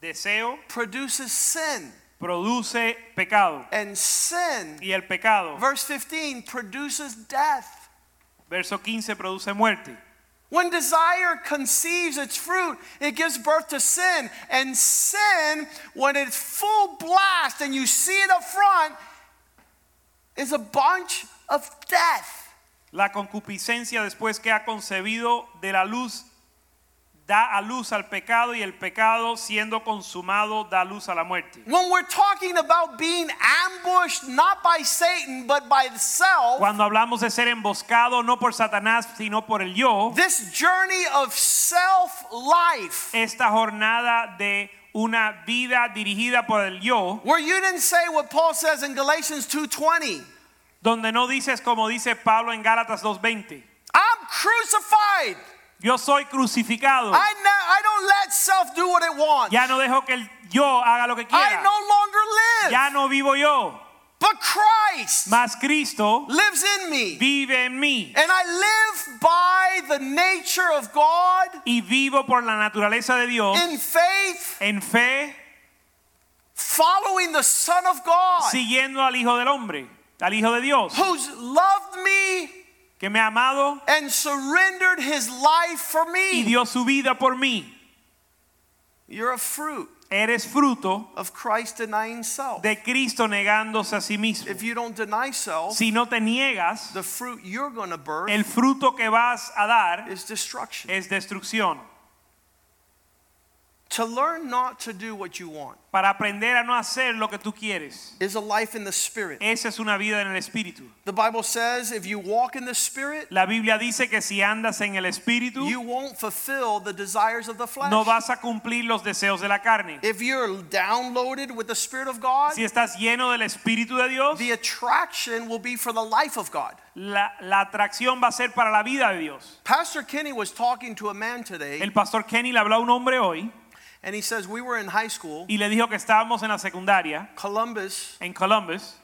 Deseo produces sin. produce pecado. And sin, Y el pecado, verse 15, produces death. verso 15, produce muerte. When desire conceives its fruit, it gives birth to sin. And sin, when it's full blast and you see it up front, is a bunch of death. La concupiscencia después que ha concebido de la luz da a luz al pecado y el pecado siendo consumado da luz a la muerte. When we're talking about being ambushed not by Satan but by self, Cuando hablamos de ser emboscado no por Satanás sino por el yo, this journey of self life, esta jornada de una vida dirigida por el yo, where you didn't say what Paul says in Galatians 2:20, donde no dices como dice Pablo en Gálatas 2:20, I'm crucified. Yo soy crucificado. I, ne- I don't let self do what it wants. Ya no dejo que el yo haga lo que quiera. I no longer live. Ya no vivo yo. But Christ Mas Cristo lives in me. vive en mí And I live by the nature of God y vivo por la naturaleza de Dios in faith, en fe, following the Son of God siguiendo al Hijo del Hombre, al Hijo de Dios, who's loved me que me ha amado and surrendered his life for y me. dio su vida por mí. You're a fruit Eres fruto of Christ denying self. de Cristo negándose a sí mismo. If you don't deny self, Si no te niegas, the fruit you're birth el fruto que vas a dar is destruction. es destrucción. To learn not to do what you want Para aprender a no hacer lo que tú quieres. is a life in the Spirit. Esa es una vida en el Espíritu. The Bible says if you walk in the Spirit, La Biblia dice que si andas en el Espíritu, you won't fulfill the desires of the flesh. no vas a cumplir los deseos de la carne. If you're downloaded with the Spirit of God, Si estás lleno del Espíritu de Dios, the attraction will be for the life of God. la, la atracción va a ser para la vida de Dios. Pastor Kenny was talking to a man today, El pastor Kenny le habló a un hombre hoy and he says, We were in high school, y le dijo que estábamos en la secundaria Columbus, en Columbus,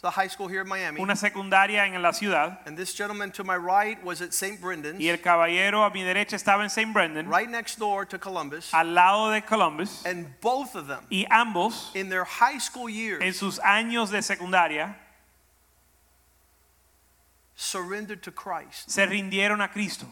the high school here in Miami. una secundaria en la ciudad, And this gentleman to my right was at St. Brendan's, y el caballero a mi derecha estaba en St. Brendan, right next door to Columbus. al lado de Columbus, And both of them, y ambos in their high school years. en sus años de secundaria surrendered to Christ. se rindieron a Cristo.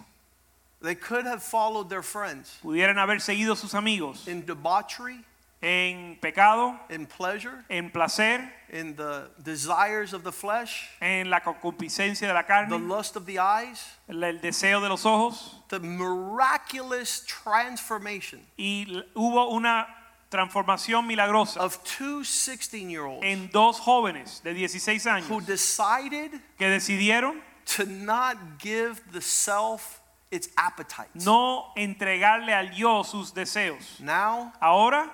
They could have followed their friends Pudieran haber seguido sus amigos in debauchery, en pecado, in pleasure, en placer, in the desires of the flesh, en la concupiscencia de la carne. the lust of the eyes, el el deseo de los ojos, the miraculous transformation y hubo una transformación milagrosa of two 16 year olds en dos jóvenes de 16 años who decided que decidieron to not give the self its appetites. no entregarle al yo sus deseos. Now, Ahora,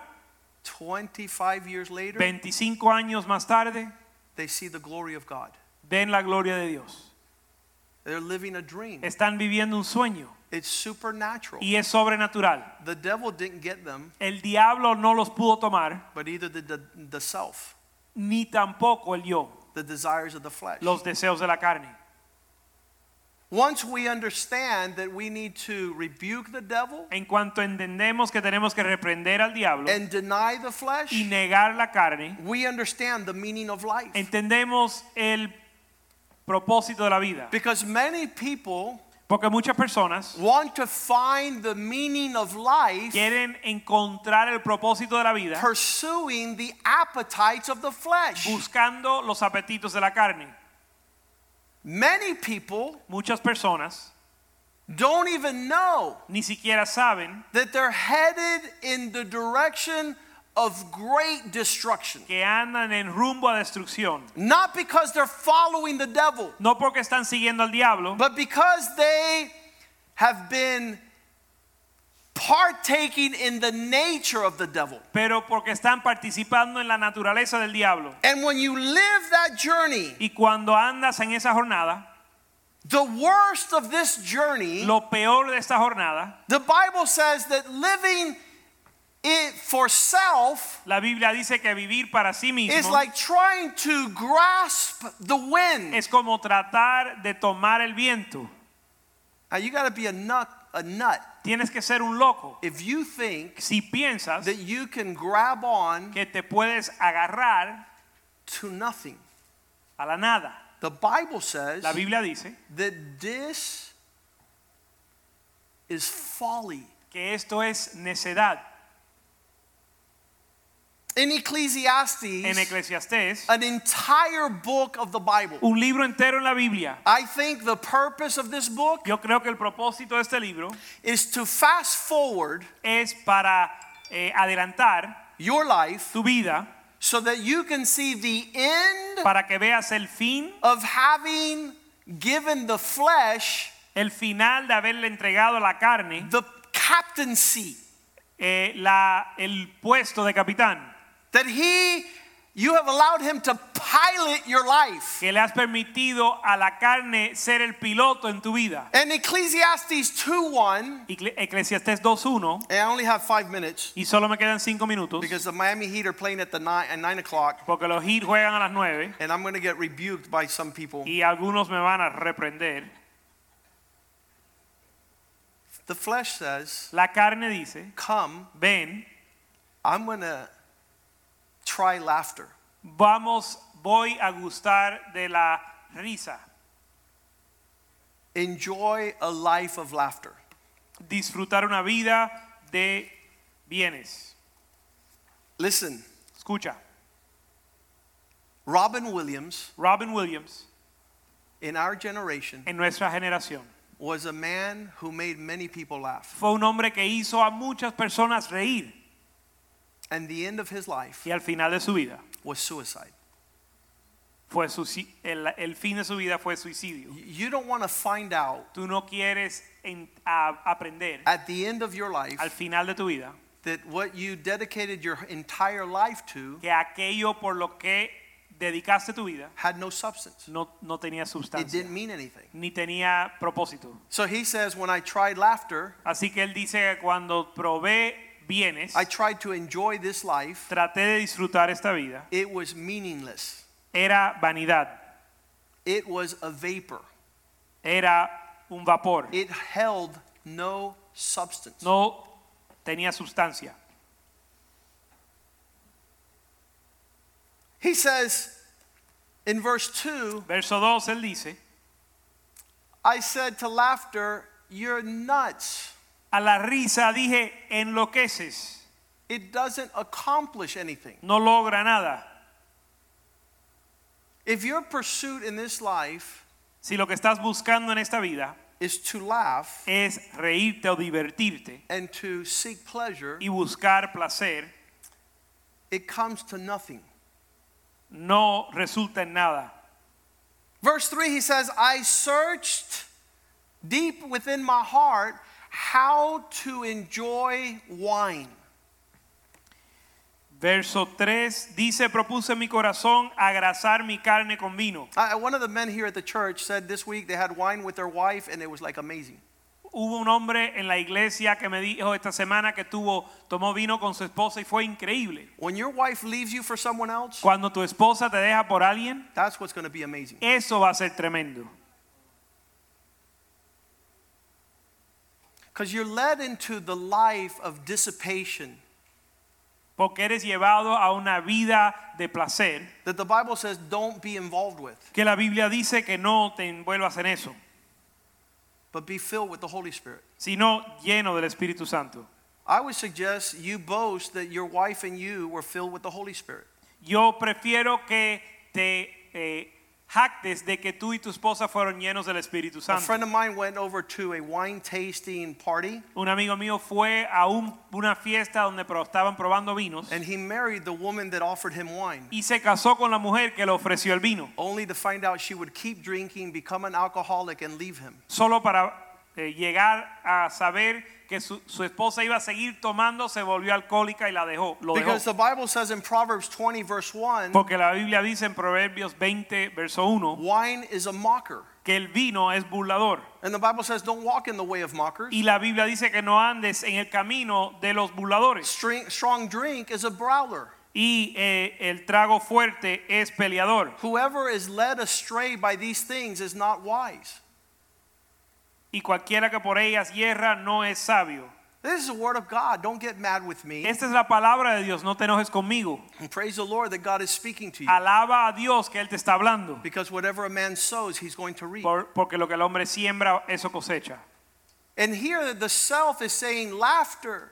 25 years later, 25 años más tarde, they see the glory of God. ven la gloria de Dios. They're living a dream. Están viviendo un sueño It's supernatural. y es sobrenatural. The devil didn't get them, El diablo no los pudo tomar, but either the, the, the self, ni tampoco el yo, the desires of the flesh. los deseos de la carne. Once we understand that we need to rebuke the devil En cuanto entendemos que tenemos que reprender al diablo and deny the y flesh, negar la carne, we understand the meaning of life. entendemos el propósito de la vida. Because many people Porque muchas personas want to find the meaning of life quieren encontrar el propósito de la vida pursuing the appetites of the flesh. buscando los apetitos de la carne. Many people Muchas personas don't even know ni siquiera saben that they're headed in the direction of great destruction. que andan en rumbo a destrucción. Not because they're following the devil, No porque están siguiendo al diablo, but because they have been partaking in the nature of the devil. pero porque están participando en la naturaleza del diablo. And when you live that journey, Y cuando andas en esa jornada, the worst of this journey, lo peor de esta jornada, the Bible says that living it for self la Biblia dice que vivir para sí mismo is like trying to grasp the wind. es como tratar de tomar el viento. Now you got to be a nut, a nut Tienes que ser un loco. if you think Si piensas that you can grab on que te puedes agarrar to nothing. a la nada. The Bible says La Biblia dice that this is folly. que esto es necedad. In Ecclesiastes, En Eclesiastés, an entire book of the Bible. un libro entero en la Biblia. I think the purpose of this book Yo creo que el propósito de este libro is to fast forward es para eh, adelantar your life tu vida so that you can see the end para que veas el fin, of having given the flesh el final de haberle entregado la carne the captaincy eh, la, el puesto de capitán. That he You have allowed him to pilot your life. que le has permitido a la carne ser el piloto en tu vida. And Ecclesiastes 2:1, Ecle- Eclesiastés 2.1 and I only have five minutes y solo me quedan cinco minutos because the Miami Heat are playing at the nine at nine o'clock, porque los Heat juegan a las 9 and I'm going to get rebuked by some people. y algunos me van a reprender. The flesh says, La carne dice, "Come, ven, I'm going to try laughter." vamos, voy a gustar de la risa, Enjoy a life of laughter. disfrutar una vida de bienes. Listen, Escucha, Robin Williams Robin Williams in our generation en nuestra generación was a man who made many people laugh. fue un hombre que hizo a muchas personas reír And the end of his life y al final de su vida was suicide. fue suici- el, el fin de su vida fue suicidio. You don't want to find out Tú no quieres en- a- aprender at the end of your life al final de tu vida that what you dedicated your entire life to que aquello por lo que dedicaste tu vida had no substance. no, no tenía It sustancia didn't mean anything. ni tenía propósito. So he says, when I tried laughter, Así que él dice que cuando probé bienes, I tried to enjoy this life, traté de disfrutar esta vida, it was meaningless. era vanidad, It was a vapor. era un vapor, It held no substance. no tenía sustancia. He says in verse 2, Verso 2 él dice, I said to laughter, You're nuts. A la risa dije, enloqueces, It doesn't accomplish anything. no logra nada. If your pursuit in this life Si lo que estás buscando en esta vida is to laugh es reírte o divertirte and to seek pleasure, y buscar placer, it comes to nothing. no resulta en nada. Verse 3, he says, I searched deep within my heart how to enjoy wine. Verso 3 dice, propuse mi corazón agrasar mi carne con vino. I, one of the men here at the church said this week they had wine with their wife and it was like amazing. Hubo un hombre en la iglesia que me dijo esta semana que tuvo, tomó vino con su esposa y fue increíble. When your wife leaves you for someone else, Cuando tu esposa te deja por alguien, that's what's going to be amazing. eso va a ser tremendo. Because you're led into the life of dissipation Porque eres llevado a una vida de placer that the Bible says don't be involved with, que la Biblia dice que no te envuelvas en eso, but be filled with the Holy Spirit. sino lleno del Espíritu Santo. I would suggest you boast that your wife and you were filled with the Holy Spirit. Yo prefiero que te eh, jactes de que tú y tu esposa fueron llenos del Espíritu A friend of mine went over to a wine tasting party Un amigo mío fue a un- una fiesta donde pro- estaban probando vinos and he married the woman that offered him wine, y se casó con la mujer que le ofreció el vino, only to find out she would keep drinking, become an alcoholic, and leave him. solo para eh, llegar a saber que su, su esposa iba a seguir tomando, se volvió alcohólica y la dejó. Lo dejó. Because the Bible says in Proverbs 20, verse 1, Porque la Biblia dice en Proverbios 20, verso 1, wine is a mocker. que el vino es burlador. And the Bible says, don't walk in the way of mockers. Y la Biblia dice que no andes en el camino de los burladores. String, strong drink is a brawler. Y eh, el trago fuerte es peleador. Whoever is led astray by these things is not wise. Y cualquiera que por ellas hierra no es sabio. This is the word of God. Don't get mad with me. Esta es la palabra de Dios, no te enojes conmigo. And praise the Lord that God is speaking to you. Alaba a Dios que Él te está hablando. Because whatever a man sows, he's going to reap. Por- porque lo que el hombre siembra, eso cosecha. And here the self is saying laughter,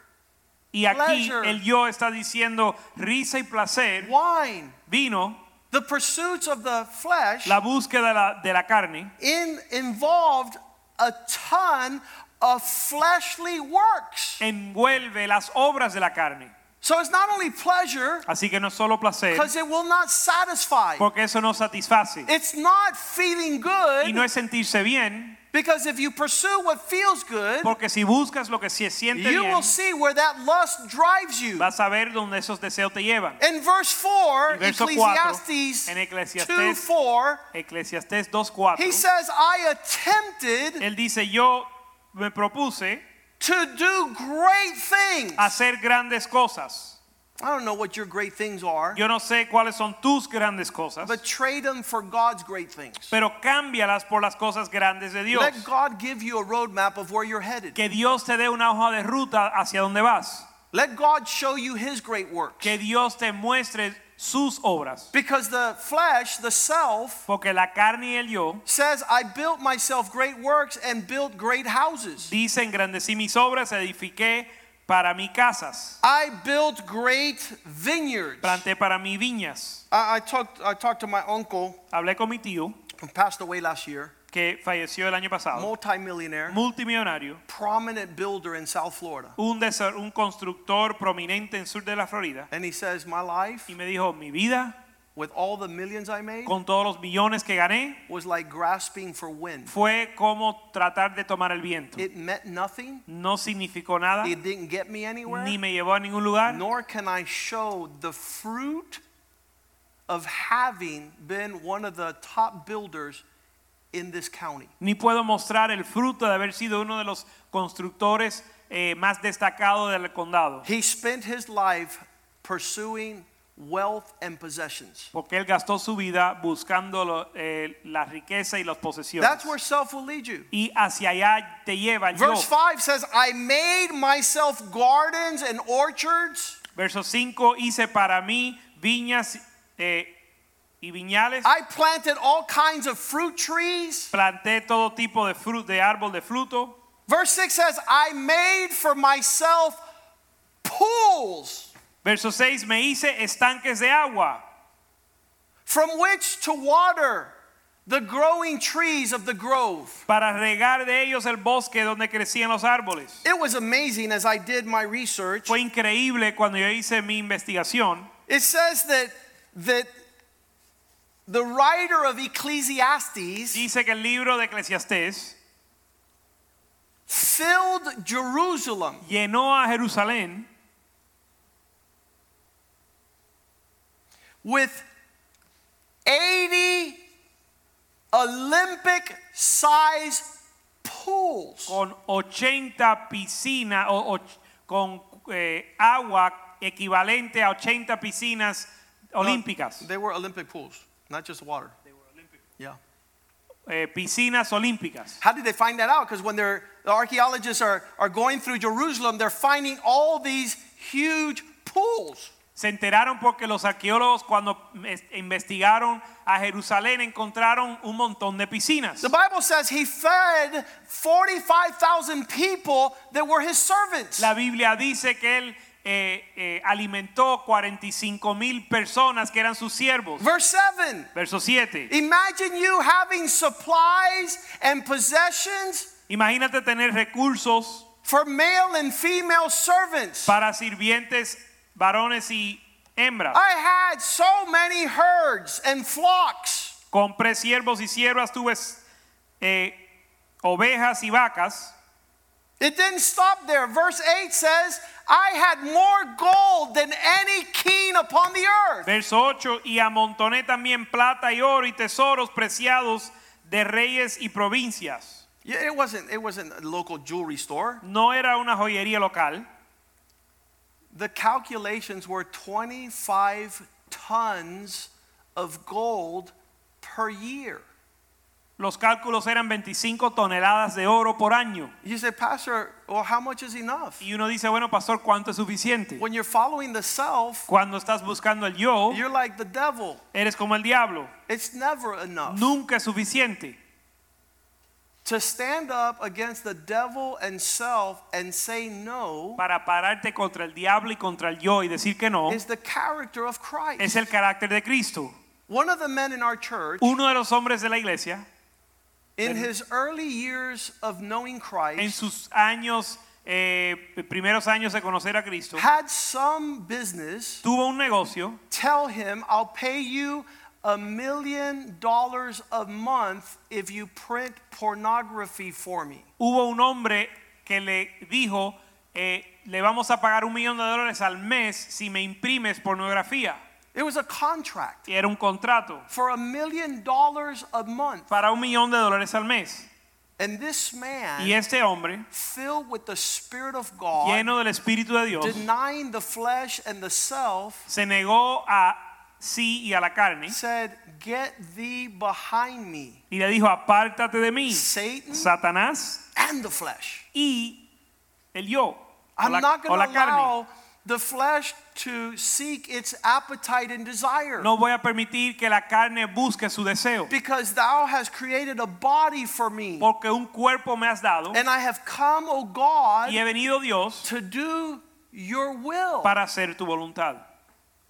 Y aquí Pleasure. el yo está diciendo risa y placer, wine, vino, the pursuits of the flesh la búsqueda de la, de la carne, in, involved a ton of fleshly works. envuelve las obras de la carne. So it's not only pleasure, Así que no es solo placer, because it will not satisfy. porque eso no satisface. It's not feeling good, Y no es sentirse bien, because if you pursue what feels good, porque si buscas lo que se siente you bien, will see where that lust drives you. vas a ver dónde esos deseos te llevan. In verse 4, En verso Ecclesiastes 2 Eclesiastés 4, Eclesiastés 2.4, he says, I attempted él dice, yo me propuse to do great things. hacer grandes cosas. I don't know what your great things are, Yo no sé cuáles son tus grandes cosas, but trade them for God's great things. pero cámbialas por las cosas grandes de Dios. Let God give you a roadmap of where you're headed. Que Dios te dé una hoja de ruta hacia donde vas. Let God show you his great works. Que Dios te muestre sus obras. Because the flesh, the self, Porque la carne y el yo says, I built myself great works and built great houses. dice engrandecí mis obras, edifiqué para mí casas, I built great vineyards. planté para mí viñas. I, I talked I talked to my uncle. Hablé con mi tío who passed away last year, que falleció el año pasado, multimillionaire, multimillonario, prominent builder in South Florida. un, un constructor prominente en sur de la Florida, And he says, My life, y me dijo, mi vida, with all the millions I made, con todos los millones que gané, was like grasping for wind. fue como tratar de tomar el viento. It meant nothing. No significó nada, It didn't get me anywhere. ni me llevó a ningún lugar, Nor can I show the fruit of having been one of the top builders in this county. ni puedo mostrar el fruto de haber sido uno de los constructores eh, más destacados del condado. He spent his life pursuing wealth and possessions. Porque él gastó su vida buscando lo- eh, la riqueza y las posesiones. That's where self will lead you. Y hacia allá te lleva el yo. Verse 5 says, I made myself gardens and orchards. Verso 5, hice para mí viñas eh, y viñales. I planted all kinds of fruit trees. Planté todo tipo de, fru- de árbol de fruto. Verse 6 says, I made for myself pools Verso 6, me hice estanques de agua from which to water the growing trees of the grove. para regar de ellos el bosque donde crecían los árboles. It was amazing as I did my research. Fue increíble cuando yo hice mi investigación. It says that that the writer of Ecclesiastes Dice que el libro de Eclesiastés filled Jerusalem llenó a Jerusalén with 80 Olympic size pools. con 80 piscinas o, o- con eh, agua equivalente a 80 piscinas olímpicas. They were Olympic pools, not just water. They were Olympic. Yeah. Eh, piscinas olímpicas. How did they find that out? Because when they're, the archaeologists are, are going through Jerusalem, they're finding all these huge pools. Se enteraron porque los arqueólogos cuando es- investigaron a Jerusalén encontraron un montón de piscinas. The Bible says he fed 45,000 people that were his servants. La Biblia dice que él eh, eh, alimentó 45 mil personas que eran sus siervos. Verse 7. Verso 7. Imagine you having supplies and possessions Imagínate tener recursos for male and female servants. para sirvientes varones y hembras. I had so many herds and flocks. Compré siervos y siervas, tuve eh, ovejas y vacas. It didn't stop there. Verse 8 says, I had more gold than any king upon the earth. Verso 8, y amontoné también plata y oro y tesoros preciados de reyes y provincias. Yeah, it wasn't it wasn't a local jewelry store. No era una joyería local. The calculations were 25 tons of gold per year. Los cálculos eran 25 toneladas de oro por año. You say, Pastor, well, how much is enough? Y uno dice, bueno, pastor, ¿cuánto es suficiente? When you're following the self, Cuando estás buscando el yo, you're like the devil. eres como el diablo. It's never enough. Nunca es suficiente. To stand up against the devil and self and say no Para pararte contra el diablo y contra el yo y decir que no, is the character of Christ. es el carácter de Cristo. One of the men in our church, Uno de los hombres de la iglesia, in his early years of knowing en Christ, sus años eh, primeros años de conocer a Cristo, had some business tuvo un negocio tell him, I'll pay you a million dollars a month if you print pornography for me. hubo un hombre que le dijo, eh, le vamos a pagar un millón de dólares al mes si me imprimes pornografía. It was a contract Y era un contrato for a million dollars a month. para un millón de dólares al mes. And this man, Y este hombre, filled with the Spirit of God, lleno del Espíritu de Dios, denying the flesh and the self, se negó a sí y a la carne said, Get thee behind me, y le dijo, apártate de mí, Satan Satanás and the flesh. y el yo, o I'm la, not o la carne. the flesh to seek its appetite and desire. No voy a permitir que la carne busque su deseo, Because thou hast created a body for me. porque un cuerpo me has dado And I have come, O God, y he venido Dios to do your will. para hacer tu voluntad.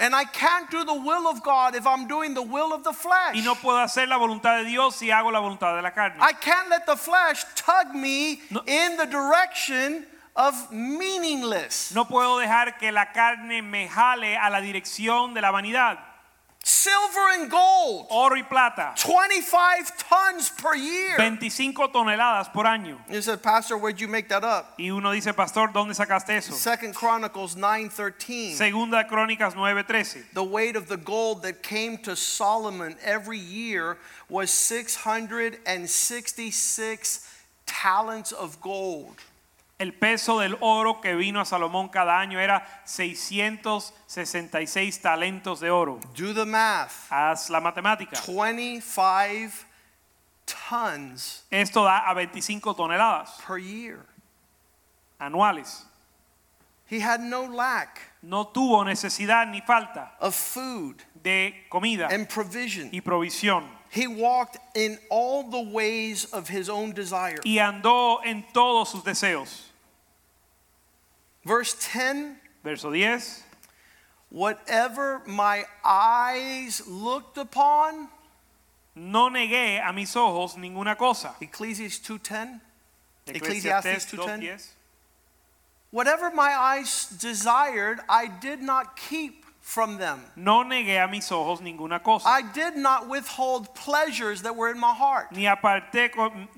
And I can't do the will of God if I'm doing the will of the flesh. Y no puedo hacer la voluntad de Dios si hago la voluntad de la carne. I can't let the flesh tug me No. in the direction of meaningless. No puedo dejar que la carne me jale a la dirección de la vanidad. Silver and gold, Oro y plata, 25 tons per year. 25 toneladas por año. You said, Pastor, where'd you make that up? Y uno dice, pastor, ¿dónde sacaste eso? Second Chronicles 9:13. Segunda Crónicas 9:13. The weight of the gold that came to Solomon every year was 666 talents of gold. El peso del oro que vino a Salomón cada año era 666 talentos de oro. Do the math. Haz la matemática. 25 tons Esto da a 25 toneladas per year. anuales. He had no lack No tuvo necesidad ni falta of food de comida and provision. y provisión. He walked in all the ways of his own desire. Y andó en todos sus deseos. Verse 10 Verso 10. Whatever my eyes looked upon, No negué a mis ojos ninguna cosa. Ecclesiastes 2:10. Eclesiastés Ecclesiastes 2:10. 2:10. Whatever my eyes desired, I did not keep from them. No negué a mis ojos ninguna cosa. I did not withhold pleasures that were in my heart. Ni aparté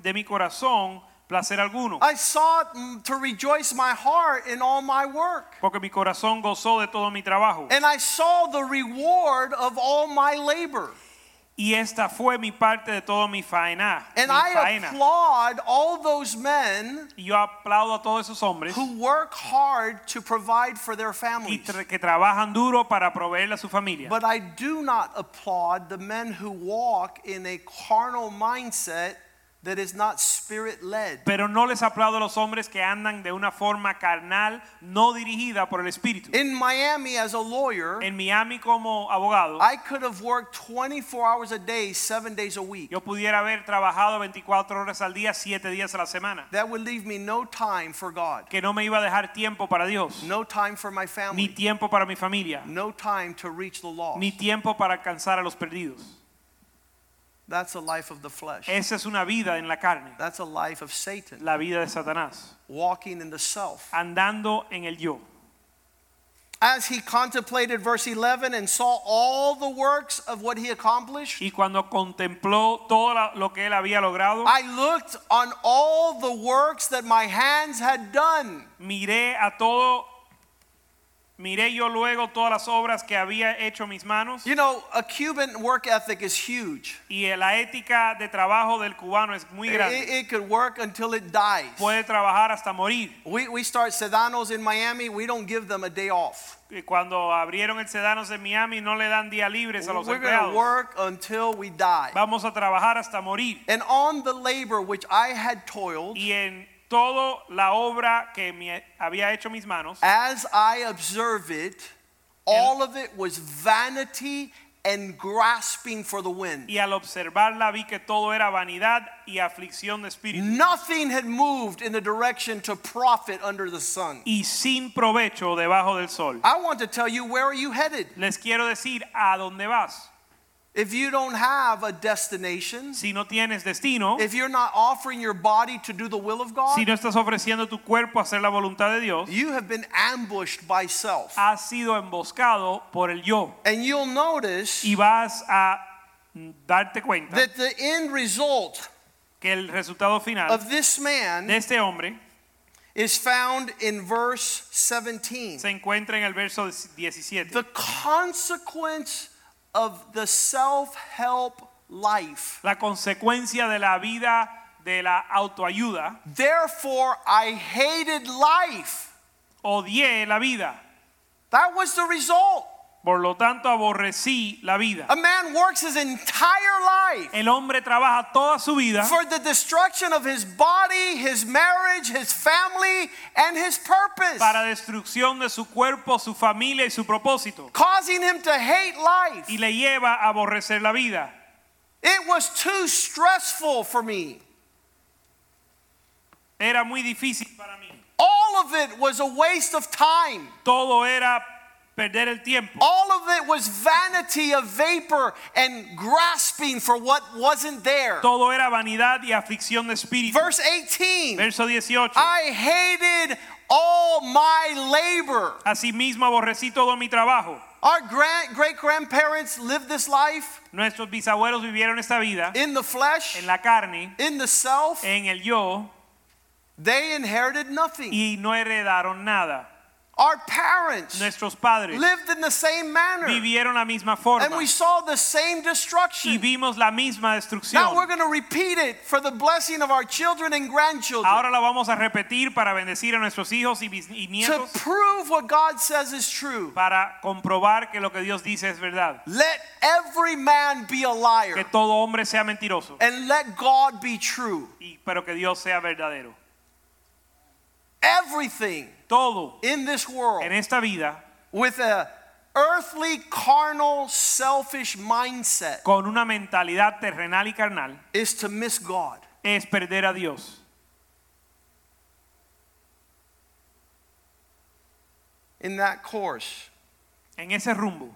de mi corazón placer alguno. I sought to rejoice my heart in all my work. Porque mi corazón gozó de todo mi trabajo. And I saw the reward of all my labor. Y esta fue mi parte de todo mi faena. And mi I faena. applaud all those men yo aplaudo a todos esos hombres who work hard to provide for their y families. tra- que trabajan duro para proveerle a su familia. But I do not applaud the men who walk in a carnal mindset that is not spirit led. Pero no les aplaudo a los hombres que andan de una forma carnal, no dirigida por el Espíritu. In Miami, as a lawyer, En Miami como abogado, I could have worked 24 hours a day, seven days a week. yo pudiera haber trabajado 24 horas al día, 7 días a la semana. That would leave me no time for God, Que no me iba a dejar tiempo para Dios, no time for my ni family, tiempo para mi familia, no time to reach the lost. ni tiempo para alcanzar a los perdidos. That's a life of the flesh. Esa es una vida en la carne, That's a life of Satan, la vida de Satanás, walking in the self. andando en el yo. As he contemplated verse 11 and saw all the works of what he accomplished, Y cuando contempló todo lo que él había logrado, I looked on all the works that my hands had done. miré a todo, miré yo luego todas las obras que había hecho mis manos. You know, a Cuban work ethic is huge. Y la ética de trabajo del cubano es muy It, grande. it could work until it dies. Puede trabajar hasta morir. We, we start sedanos in Miami, we don't give them a day off. Cuando abrieron el Sedanos en Miami no le dan día libres a los We're empleados. work until we die. Vamos a trabajar hasta morir. And on the labor which I had toiled, Y en toda la obra que me había hecho mis manos, as I observe it, all of it was vanity and grasping for the wind. y al observarla vi que todo era vanidad y aflicción de espíritu. Nothing had moved in the direction to profit under the sun. Y sin provecho debajo del sol. I want to tell you, where are you headed? Les quiero decir a dónde vas. If you don't have a destination, si no tienes destino, if you're not offering your body to do the will of God, si no estás ofreciendo tu cuerpo a hacer la voluntad de Dios, you have been ambushed by self. has sido emboscado por el yo And you'll notice y vas a darte cuenta that the end result que el resultado final of this man de este hombre is found in verse 17. se encuentra en el verso 17. The consequence of the self help life. La consecuencia de la vida de la autoayuda, Therefore, I hated life. odié la vida. That was the result. Por lo tanto, aborrecí la vida. A man works his entire life El hombre trabaja toda su vida for the destruction of his body, his marriage, his family, and his purpose, para destrucción de su cuerpo, su familia y su propósito. causing him to hate life. Y le lleva a aborrecer la vida. It was too stressful for me. Era muy difícil para mí. All of it was a waste of time. Todo era perder el tiempo. All of it was vanity of vapor and grasping for what wasn't there. Todo era vanidad y aflicción de espíritu. Verse 18 Verso 18. I hated all my labor. Asimismo aborrecí todo mi trabajo. Our grand, great grandparents lived this life Nuestros bisabuelos vivieron esta vida in the flesh, en la carne, in the self. en el yo, They inherited nothing. y no heredaron nada. Our parents Nuestros padres lived in the same manner. vivieron la misma forma And we saw the same y destruction. vimos la misma destrucción. Now we're going to repeat it for the blessing of our children and grandchildren. Ahora la vamos a repetir para bendecir a nuestros hijos y, y to prove what God says is true. para comprobar que lo que Dios dice es verdad. Let every man be a Que liar todo hombre sea mentiroso, and let God be true. y, pero que Dios sea verdadero. Everything Todo in this world en esta vida with a earthly, carnal, selfish mindset con una mentalidad terrenal y carnal is to miss God. es perder a Dios. In that course, En ese rumbo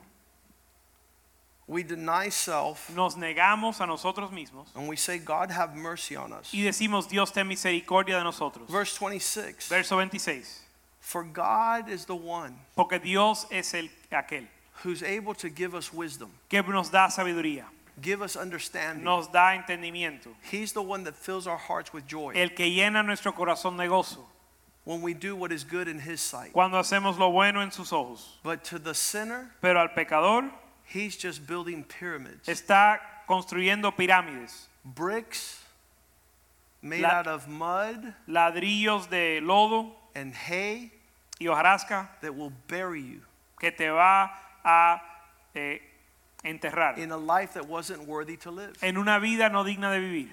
we deny self nos negamos a nosotros mismos and we say, God, have mercy on us. y decimos Dios ten misericordia de nosotros. Verse 26 Verso 26. For God is the one Porque Dios es el aquel who's able to give us wisdom, que nos da sabiduría, give us understanding. nos da entendimiento, He's the one that fills our hearts with joy el que llena nuestro corazón de gozo when we do what is good in His sight. cuando hacemos lo bueno en sus ojos. But to the sinner, Pero al pecador he's just building pyramids, está construyendo pirámides, bricks made La- out of mud ladrillos de lodo and hay y hojarasca that will bury you que te va a eh, enterrar in a life that wasn't worthy to live, en una vida no digna de vivir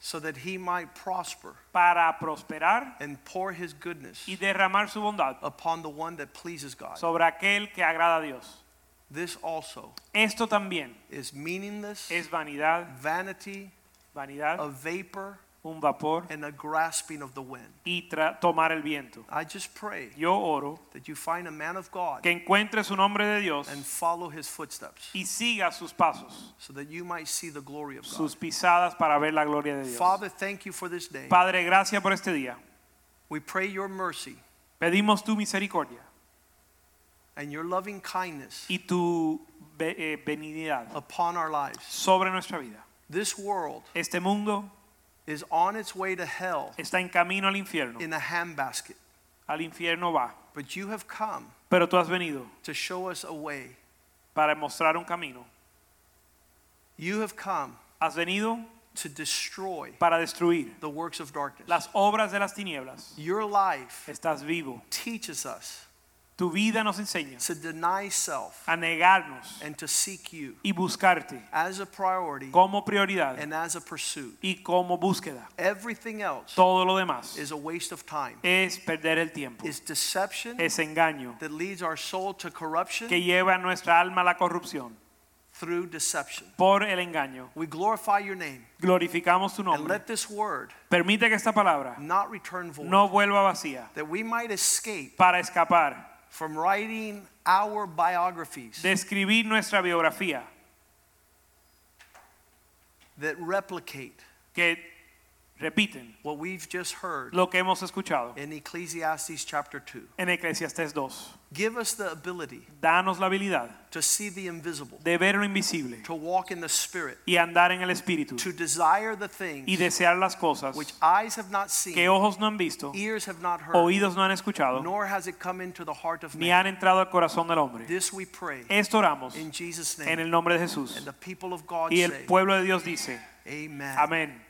so that He might prosper para prosperar and pour His goodness y derramar su bondad upon the one that pleases God. sobre aquel que agrada a Dios. This also Esto también is meaningless, es vanidad, vanity, vanidad, a vapor, un vapor and a grasping of the wind. y tomar el viento. I just pray Yo oro that you find a man of God que encuentre su nombre de Dios and follow his footsteps y siga sus pasos, so that you might see the glory of God. sus pisadas para ver la gloria de Dios. Father, thank you for this day. Padre, gracias por este día. We pray your mercy Pedimos tu misericordia and your loving kindness y tu eh, benignidad upon our lives. sobre nuestra vida. This world Este mundo is on its way to hell está en camino al infierno. in a handbasket, Al infierno va. but you have come Pero tú has venido to show us a way. para mostrar un camino. You have come Has venido to destroy para destruir the works of darkness. las obras de las tinieblas. Your life Estás vivo. teaches us Tu vida nos enseña to deny self a negarnos and to seek you y buscarte as a priority como prioridad and as a pursuit. y como búsqueda. Everything else Todo lo demás is a waste of time. es perder el tiempo, Is deception es engaño that leads our soul to corruption que lleva nuestra alma a la corrupción through deception. por el engaño. We glorify your name Glorificamos tu and nombre. let this word Permite que esta palabra not return void, no vuelva vacía that we might escape para escapar from writing our biographies de escribir nuestra biografía that replicate que repiten what we've just heard lo que hemos escuchado in Ecclesiastes chapter 2. en Eclesiastés 2. Give us the ability Danos la habilidad to see the invisible, de ver lo invisible to walk in the Spirit, y andar en el Espíritu to desire the things y desear las cosas which eyes have not que seen, ojos no han visto, ears have not heard, oídos no han escuchado, nor has it come into the heart of ni man. han entrado al corazón del hombre. This we pray Esto oramos in Jesus' en name. el nombre de Jesús. And the people of God Y el pueblo de Dios dice, Amen. amén.